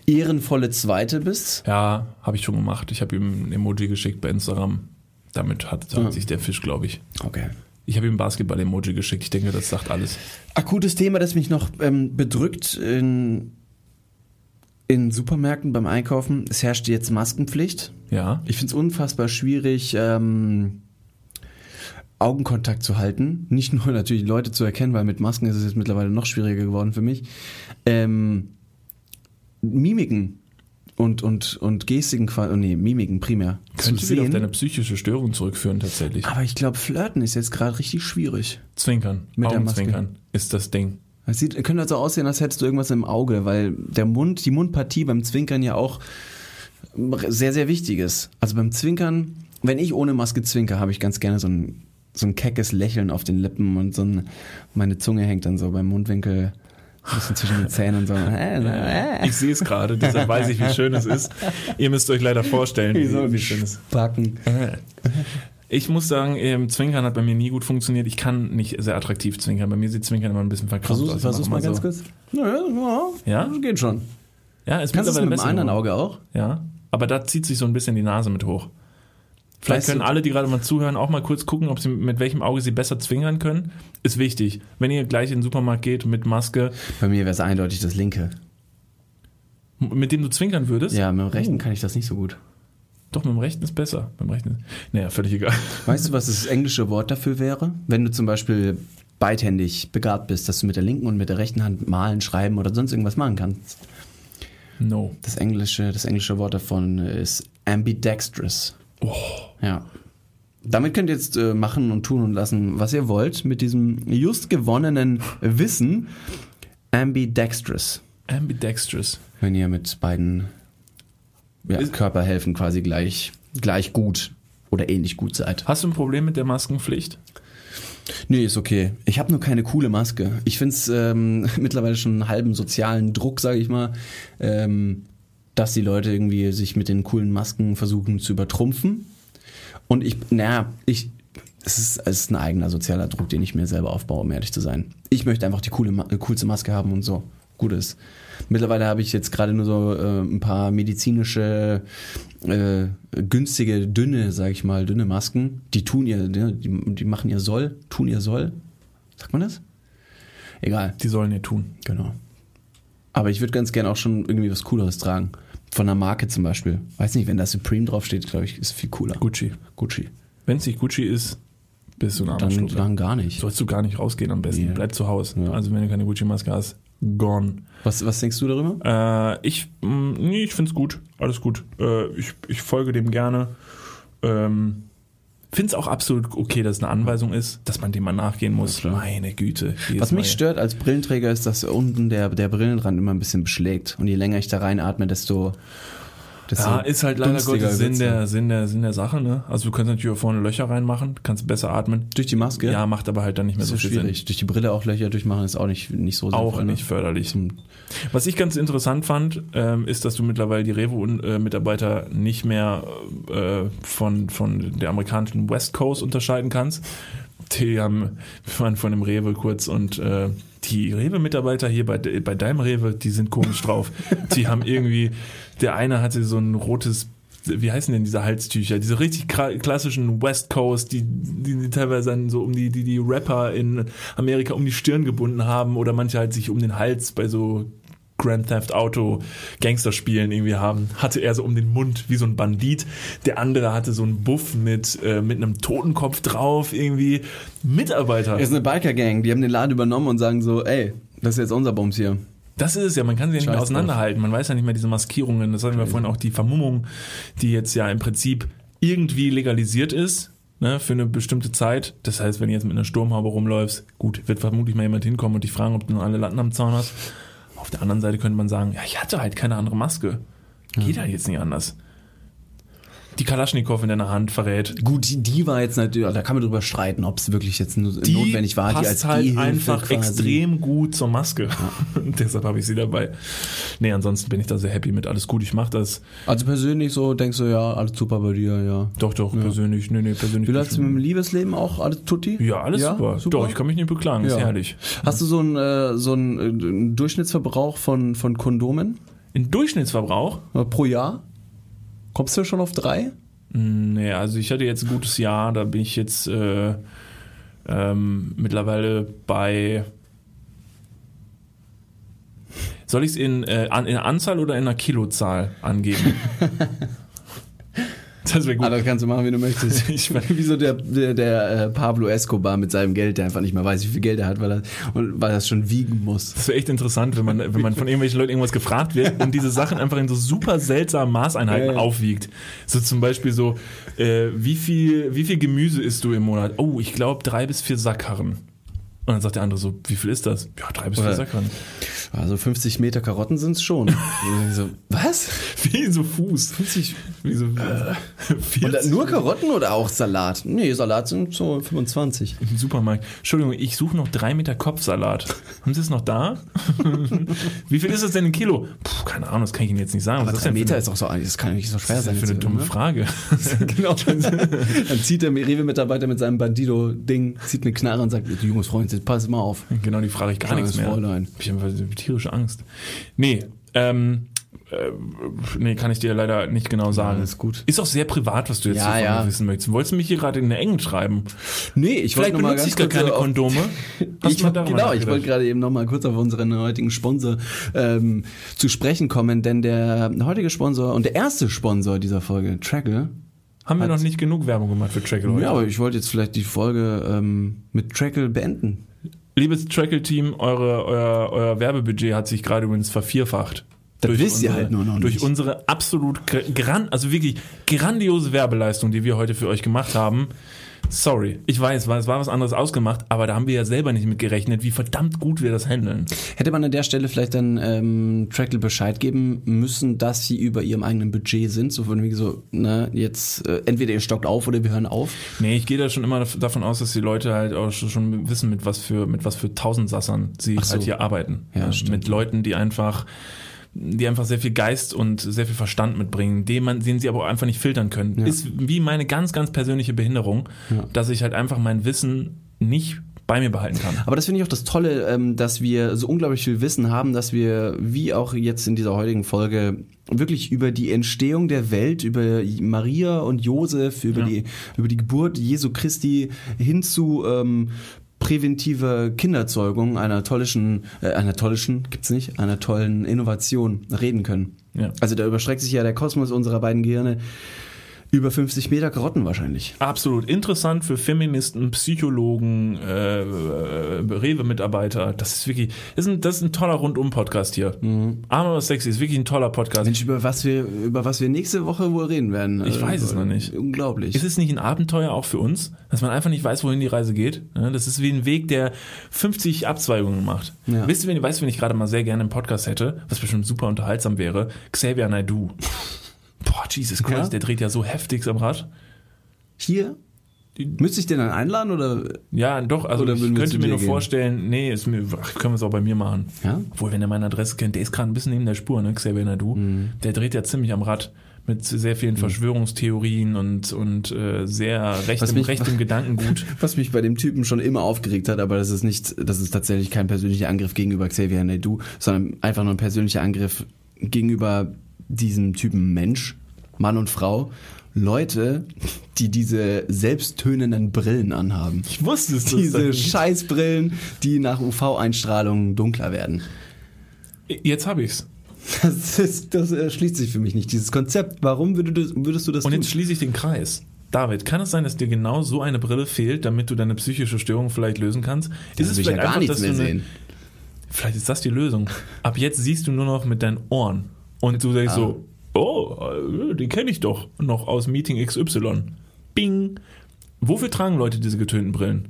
ehrenvolle Zweite bist? Ja, habe ich schon gemacht. Ich habe ihm ein Emoji geschickt bei Instagram. Damit hat, hat sich der Fisch, glaube ich. Okay. Ich habe ihm ein Basketball-Emoji geschickt. Ich denke, das sagt alles. Akutes Thema, das mich noch ähm, bedrückt in, in Supermärkten beim Einkaufen. Es herrscht jetzt Maskenpflicht. Ja. Ich finde es unfassbar schwierig, ähm, Augenkontakt zu halten. Nicht nur natürlich Leute zu erkennen, weil mit Masken ist es jetzt mittlerweile noch schwieriger geworden für mich. Ähm, Mimiken und, und, und Gestiken, oh nee, Mimiken primär. Könnte wieder auf deine psychische Störung zurückführen, tatsächlich. Aber ich glaube, Flirten ist jetzt gerade richtig schwierig. Zwinkern. Mit der Maske. Augenzwinkern ist das Ding. Es sieht, könnte also aussehen, als hättest du irgendwas im Auge, weil der Mund, die Mundpartie beim Zwinkern ja auch sehr, sehr wichtig ist. Also beim Zwinkern, wenn ich ohne Maske zwinker, habe ich ganz gerne so ein, so ein keckes Lächeln auf den Lippen und so ein, meine Zunge hängt dann so beim Mundwinkel bisschen zwischen den Zähnen und so. Ich sehe es gerade, deshalb weiß ich, wie schön es ist. Ihr müsst euch leider vorstellen, wie, so wie schön es ist. Backen. Ich muss sagen, ähm, Zwinkern hat bei mir nie gut funktioniert. Ich kann nicht sehr attraktiv zwinkern. Bei mir sieht Zwinkern immer ein bisschen verkrampft Versuch, aus. Versuch's mal ganz so. kurz. Naja, ja, Ja? das geht schon. Ja, ist Kannst du es mit dem anderen. Auge auch? Ja, aber da zieht sich so ein bisschen die Nase mit hoch. Vielleicht Weißt können alle, die gerade mal zuhören, auch mal kurz gucken, ob sie mit welchem Auge sie besser zwinkern können. Ist wichtig. Wenn ihr gleich in den Supermarkt geht mit Maske, Bei mir wäre es eindeutig das linke. mit dem du zwinkern würdest, Ja, mit dem rechten kann ich das nicht so gut. doch mit dem rechten ist besser. Mit dem rechten ist, naja, völlig egal. Weißt du, was das englische Wort dafür wäre? Wenn du zum Beispiel beidhändig begabt bist, dass du mit der linken und mit der rechten Hand malen, schreiben oder sonst irgendwas machen kannst. No. Das englische, das englische Wort davon ist ambidextrous. Oh. Ja. damit könnt ihr jetzt äh, machen und tun und lassen, was ihr wollt, mit diesem just gewonnenen Wissen ambidextrous. Ambidextrous. Wenn ihr mit beiden ja, Körperhälften quasi gleich, gleich gut oder ähnlich gut seid. Hast du ein Problem mit der Maskenpflicht? Nee, ist okay. Ich habe nur keine coole Maske. Ich find's ähm, mittlerweile schon einen halben sozialen Druck, sage ich mal, ähm, dass die Leute irgendwie sich mit den coolen Masken versuchen zu übertrumpfen. Und ich, naja, ich, es ist, es ist ein eigener sozialer Druck, den ich mir selber aufbaue, um ehrlich zu sein. Ich möchte einfach die coole, äh, coolste Maske haben und so. Gut ist. Mittlerweile habe ich jetzt gerade nur so äh, ein paar medizinische, äh, günstige, dünne, sag ich mal, dünne Masken. Die tun ihr, die, die machen ihr Soll, tun ihr Soll. Sagt man das? Egal, Die sollen ihr tun. genau. Aber ich würde ganz gerne auch schon irgendwie was Cooleres tragen. Von einer Marke zum Beispiel. Weiß nicht, wenn da Supreme draufsteht, glaube ich, ist viel cooler. Gucci. Gucci. Wenn es nicht Gucci ist, bist du ein Dann, Schlucker. dann gar nicht. Sollst du gar nicht rausgehen am besten. Ja. Bleib zu Hause. Ja. Also wenn du keine Gucci-Maske hast, gone. Was, was denkst du darüber? Äh, ich, mh, nee, ich find's gut. Alles gut. Äh, ich, ich folge dem gerne. Ähm, find's auch absolut okay, dass es eine Anweisung ist, dass man dem mal nachgehen muss. klar. Meine Güte. Was mich Mal. stört als Brillenträger ist, dass unten der, der Brillenrand immer ein bisschen beschlägt. Und je länger ich da reinatme, desto. Ja, ist halt leider Gottes Sinn wird's der. Sinn, der, Sinn der Sache. Ne? Also du kannst natürlich auch vorne Löcher reinmachen, kannst besser atmen. Durch die Maske? Ja, macht aber halt dann nicht mehr so ist viel schwierig. Durch die Brille auch Löcher durchmachen ist auch nicht, nicht so Sinn. Auch sinnvoll, ne? nicht förderlich. Zum- Was ich ganz interessant fand, ähm, ist, dass du mittlerweile die Revo-Mitarbeiter nicht mehr äh, von, von der amerikanischen West Coast unterscheiden kannst. Die haben, wir waren von dem Rewe kurz und äh, die Rewe-Mitarbeiter hier bei, bei deinem Rewe, die sind komisch drauf. Die haben irgendwie, der eine hatte so ein rotes wie heißen denn diese Halstücher? Diese richtig klassischen West Coast, die, die, die teilweise dann so um die, die, die Rapper in Amerika um die Stirn gebunden haben oder manche halt sich um den Hals bei so Grand Theft Auto Gangsterspielen irgendwie haben, hatte er so um den Mund wie so ein Bandit. Der andere hatte so einen Buff mit, äh, mit einem Totenkopf drauf irgendwie. Mitarbeiter. Das ist eine Biker-Gang, die haben den Laden übernommen und sagen so, ey, das ist jetzt unser Bums hier. Das ist es ja, man kann sie ja nicht mehr auseinanderhalten. Man weiß ja nicht mehr diese Maskierungen. Das hatten wir vorhin auch die Vermummung, die jetzt ja im Prinzip irgendwie legalisiert ist. Ne, für eine bestimmte Zeit. Das heißt, wenn du jetzt mit einer Sturmhaube rumläufst, gut, wird vermutlich mal jemand hinkommen und dich fragen, ob du noch alle Latten am Zaun hast. Auf der anderen Seite könnte man sagen, ja, ich hatte halt keine andere Maske. Geht halt jetzt nicht anders. Die Kalaschnikow in deiner Hand verrät. Gut, die, die war jetzt natürlich, da kann man drüber streiten, ob es wirklich jetzt Die notwendig war, die passt als halt Gehhilfe einfach quasi. extrem gut zur Maske. Deshalb habe ich sie dabei. Nee, ansonsten bin ich da sehr happy mit. Alles gut, ich mache das. Also persönlich so, denkst du, ja, alles super bei dir, ja. Doch, doch, persönlich. Nee, nee, persönlich. Wie läuft's mit dem Liebesleben auch? Alles tutti? ja, alles super. Doch, ich kann mich nicht beklagen. Ist Ja. herrlich. Hast du so einen, äh, so einen, äh, einen Durchschnittsverbrauch von, von Kondomen In Durchschnittsverbrauch? pro Jahr? Kommst du schon auf drei? Nee, also ich hatte jetzt ein gutes Jahr. Da bin ich jetzt äh, ähm, mittlerweile bei. Soll ich es in, äh, in Anzahl oder in einer Kilozahl angeben? das wäre gut. Ah, das kannst du machen, wie du möchtest. Ich- wie so der, der, der äh, Pablo Escobar mit seinem Geld, der einfach nicht mehr weiß, wie viel Geld er hat, weil er, und weil er es schon wiegen muss. Das wäre echt interessant, wenn man, wenn man von irgendwelchen Leuten irgendwas gefragt wird und diese Sachen einfach in so super seltsamen Maßeinheiten Ja, ja. aufwiegt. So zum Beispiel so, äh, wie viel, wie viel Gemüse isst du im Monat? Oh, ich glaube drei bis vier Sackkarren. Und dann sagt der andere so, wie viel ist das? Ja, drei bis vier Sackkarren. Also 50 Meter Karotten sind's schon. Und ich so, was? Wie so Fuß. 50, wie so, äh, Und 40 dann nur Karotten oder auch Salat? Nee, Salat sind so 25. im Supermarkt. Entschuldigung, ich suche noch drei Meter Kopfsalat. Haben Sie es noch da? wie viel ist es denn in Kilo? Puh, keine Ahnung, das kann ich Ihnen jetzt nicht sagen. Aber Was ist drei das denn Meter für ist auch so, das kann nicht so schwer eine, sein. für eine dumme ne? Frage? genau. Dann zieht der Rewe-Mitarbeiter mit seinem Bandido-Ding, zieht eine Knarre und sagt, du junges Freund, pass mal auf. Genau, die frage ich gar Kleines nichts mehr. Fräulein. Ich habe einfach tierische Angst. Nee, ähm, äh, nee, kann ich dir leider nicht genau sagen. alles gut. Ist auch sehr privat, was du jetzt Ja, so von ja. wissen möchtest. Wolltest du mich hier gerade in eine Engen schreiben? Nee, ich wollte noch mal ganz ich kurz keine auf- Kondome. Ich, darüber genau, ich wollte gerade eben noch mal kurz auf unseren heutigen Sponsor ähm, zu sprechen kommen, denn der heutige Sponsor und der erste Sponsor dieser Folge, Trackle, Haben wir noch nicht genug Werbung gemacht für Trackle heute? ja, aber ich wollte jetzt vielleicht die Folge ähm, mit Trackle beenden. Liebes Trackle-Team, euer, euer Werbebudget hat sich gerade übrigens vervierfacht. Das durch wisst ihr unsere, halt nur noch durch nicht. unsere absolut gr- gran, also wirklich grandiose Werbeleistung, die wir heute für euch gemacht haben. Sorry, ich weiß, es war was anderes ausgemacht, aber da haben wir ja selber nicht mit gerechnet, wie verdammt gut wir das handeln. Hätte man an der Stelle vielleicht dann ähm, Trackle Bescheid geben müssen, dass sie über ihrem eigenen Budget sind, so von wegen so, ne, jetzt äh, entweder ihr stockt auf oder wir hören auf. Nee, ich gehe da schon immer dav- davon aus, dass die Leute halt auch schon- wissen, mit was für, mit was für Tausendsassern sie Ach so. halt hier arbeiten. Ja, Äh, stimmt. mit Leuten, die einfach, die einfach sehr viel Geist und sehr viel Verstand mitbringen, den man, den sie aber auch einfach nicht filtern können. Ja. Ist wie meine ganz, ganz persönliche Behinderung, Ja. dass ich halt einfach mein Wissen nicht bei mir behalten kann. Aber das finde ich auch das Tolle, ähm, dass wir so unglaublich viel Wissen haben, dass wir, wie auch jetzt in dieser heutigen Folge, wirklich über die Entstehung der Welt, über Maria und Josef, über, Ja. die, über die Geburt Jesu Christi hin zu ähm, präventive Kinderzeugung einer tollischen, äh, einer tollischen, gibt's nicht, einer tollen Innovation reden können. Ja. Also da überstreckt sich ja der Kosmos unserer beiden Gehirne über 50 Meter Karotten wahrscheinlich. Absolut interessant für Feministen, Psychologen, äh, äh, Rewe-Mitarbeiter. Das ist wirklich, das ist ein, das ist ein toller Rundum-Podcast hier. Mhm. Arm aber sexy ist wirklich ein toller Podcast. Mensch, über was wir, über was wir nächste Woche wohl reden werden. Ich weiß es noch nicht. Unglaublich. Ist es nicht ein Abenteuer auch für uns, dass man einfach nicht weiß, wohin die Reise geht? Das ist wie ein Weg, der 50 Abzweigungen macht. Ja. Wisst ihr, wen, weißt du, wen ich gerade mal sehr gerne im Podcast hätte, was bestimmt super unterhaltsam wäre? Xavier Naidoo. Boah, Jesus Christ, Ja? der dreht ja so heftig am Rad. Hier? Müsste ich den dann einladen oder? Ja, doch, also Oder ich könnte mir nur gehen? vorstellen, nee, ist mir, ach, können wir es auch bei mir machen. Ja? Obwohl, wenn er meine Adresse kennt, der ist gerade ein bisschen neben der Spur, ne, Xavier Naidoo. Mhm. Der dreht ja ziemlich am Rad mit sehr vielen Verschwörungstheorien und, und äh, sehr rechtem, mich- rechtem Gedankengut. Was mich bei dem Typen schon immer aufgeregt hat, aber das ist nicht, das ist tatsächlich kein persönlicher Angriff gegenüber Xavier Naidoo, sondern einfach nur ein persönlicher Angriff gegenüber diesem Typen Mensch, Mann und Frau. Leute, die diese selbsttönenden Brillen anhaben. Ich wusste es. Diese Scheißbrillen, die nach UV-Einstrahlung dunkler werden. Jetzt habe ich's. Das, ist, das erschließt sich für mich nicht, dieses Konzept. Warum würdest du, würdest du das Und tun? jetzt schließe ich den Kreis. David, kann es sein, dass dir genau so eine Brille fehlt, damit du deine psychische Störung vielleicht lösen kannst? Dann will ich ja gar nichts mehr du eine- sehen. Vielleicht ist das die Lösung. Ab jetzt siehst du nur noch mit deinen Ohren. Und du denkst so, oh, äh, den kenne ich doch noch aus Meeting XY. Bing. Wofür tragen Leute diese getönten Brillen?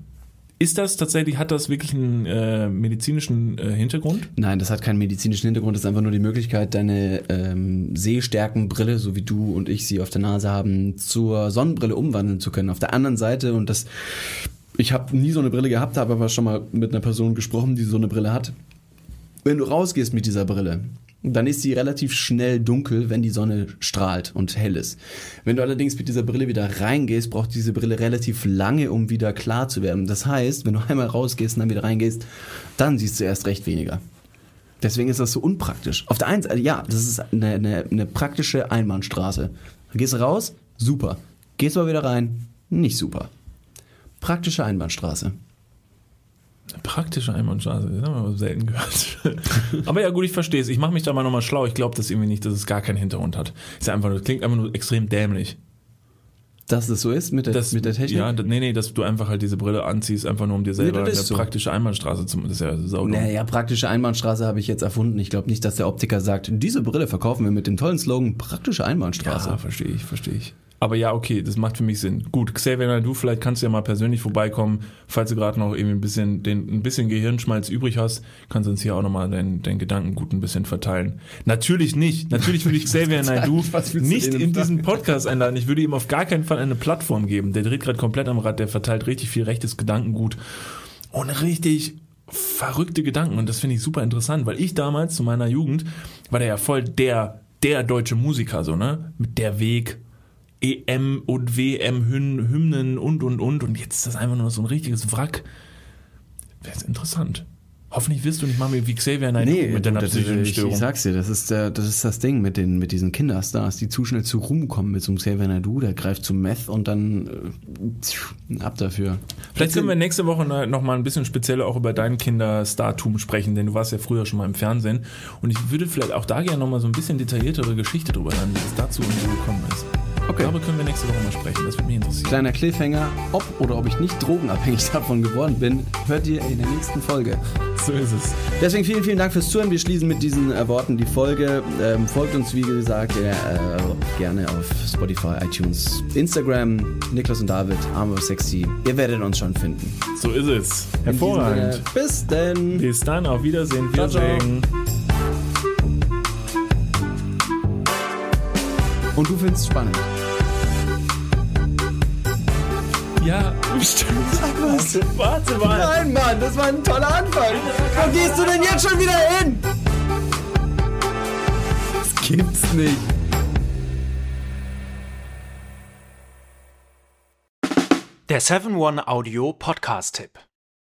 Ist das tatsächlich, hat das wirklich einen äh, medizinischen äh, Hintergrund? Nein, das hat keinen medizinischen Hintergrund, das ist einfach nur die Möglichkeit, deine ähm, Sehstärkenbrille, so wie du und ich sie auf der Nase haben, zur Sonnenbrille umwandeln zu können. Auf der anderen Seite, und das, ich habe nie so eine Brille gehabt, habe aber schon mal mit einer Person gesprochen, die so eine Brille hat. Wenn du rausgehst mit dieser Brille, dann ist sie relativ schnell dunkel, wenn die Sonne strahlt und hell ist. Wenn du allerdings mit dieser Brille wieder reingehst, braucht diese Brille relativ lange, um wieder klar zu werden. Das heißt, wenn du einmal rausgehst und dann wieder reingehst, dann siehst du erst recht weniger. Deswegen ist das so unpraktisch. Auf der einen Seite, ja, das ist eine, eine, eine praktische Einbahnstraße. Gehst raus, super. Gehst mal wieder rein, nicht super. Praktische Einbahnstraße. Praktische Einbahnstraße, das haben wir selten gehört. aber ja gut, ich verstehe es. Ich mache mich da mal nochmal schlau. Ich glaube das irgendwie nicht, dass es gar keinen Hintergrund hat. Ist ja einfach, nur- das klingt einfach nur extrem dämlich. Dass das so ist mit der, Das, mit der Technik? Ja, nee, nee, dass du einfach halt diese Brille anziehst, einfach nur um dir selber Nee, eine so. praktische Einbahnstraße zu Das ist ja saudumm. Naja, praktische Einbahnstraße habe ich jetzt erfunden. Ich glaube nicht, dass der Optiker sagt, diese Brille verkaufen wir mit dem tollen Slogan praktische Einbahnstraße. Ja, verstehe ich, verstehe ich. Aber ja, okay, das macht für mich Sinn. Gut, Xavier Naidoo, vielleicht kannst du ja mal persönlich vorbeikommen, falls du gerade noch irgendwie ein bisschen, den, ein bisschen Gehirnschmalz übrig hast, kannst du uns hier auch nochmal dein, dein Gedankengut ein bisschen verteilen. Natürlich nicht. Natürlich würde ich Xavier Naidoo Was willst du nicht in diesen Podcast einladen. Ich würde ihm auf gar keinen Fall eine Plattform geben. Der dreht gerade komplett am Rad, der verteilt richtig viel rechtes Gedankengut und richtig verrückte Gedanken. Und das finde ich super interessant, weil ich damals zu meiner Jugend war der ja voll der, der deutsche Musiker, so, ne? Mit der Weg, EM und WM Hymn, Hymnen und und und. Und jetzt ist das einfach nur so ein richtiges Wrack. Das ist interessant. Hoffentlich wirst du nicht mal wie Xavier Naidoo Nee, mit deiner psychischen ich, Störung. ich sag's dir, das ist, der, das ist das Ding mit den, mit diesen Kinderstars, die zu schnell zu Ruhm kommen mit so einem Xavier Naidoo, der greift zum Meth und dann äh, ab dafür. Vielleicht können wir nächste Woche noch mal ein bisschen spezieller auch über dein Kinderstartum sprechen, denn du warst ja früher schon mal im Fernsehen. Und ich würde vielleicht auch da gerne noch mal so ein bisschen detailliertere Geschichte drüber hören, wie es dazu gekommen ist. Okay. Darüber können wir nächste Woche mal sprechen. Das würde mich interessieren. Kleiner Cliffhanger, ob oder ob ich nicht drogenabhängig davon geworden bin, hört ihr in der nächsten Folge. So ist es. Deswegen vielen, vielen Dank fürs Zuhören. Wir schließen mit diesen äh, Worten die Folge. Ähm, folgt uns, wie gesagt, äh, gerne auf Spotify, iTunes, Instagram. Niklas und David, Arme Sexy. Ihr werdet uns schon finden. So ist es. Hervorragend. Bis denn. Bis dann, auf Wiedersehen. Ciao, ciao. Wiedersehen. Und du findest es spannend. Ja, stimmt. Sag was. Warte, warte mal. Nein, Mann, das war ein toller Anfang. Wo gehst du denn jetzt schon wieder hin? Das gibt's nicht. Der 7-One-Audio Podcast-Tipp.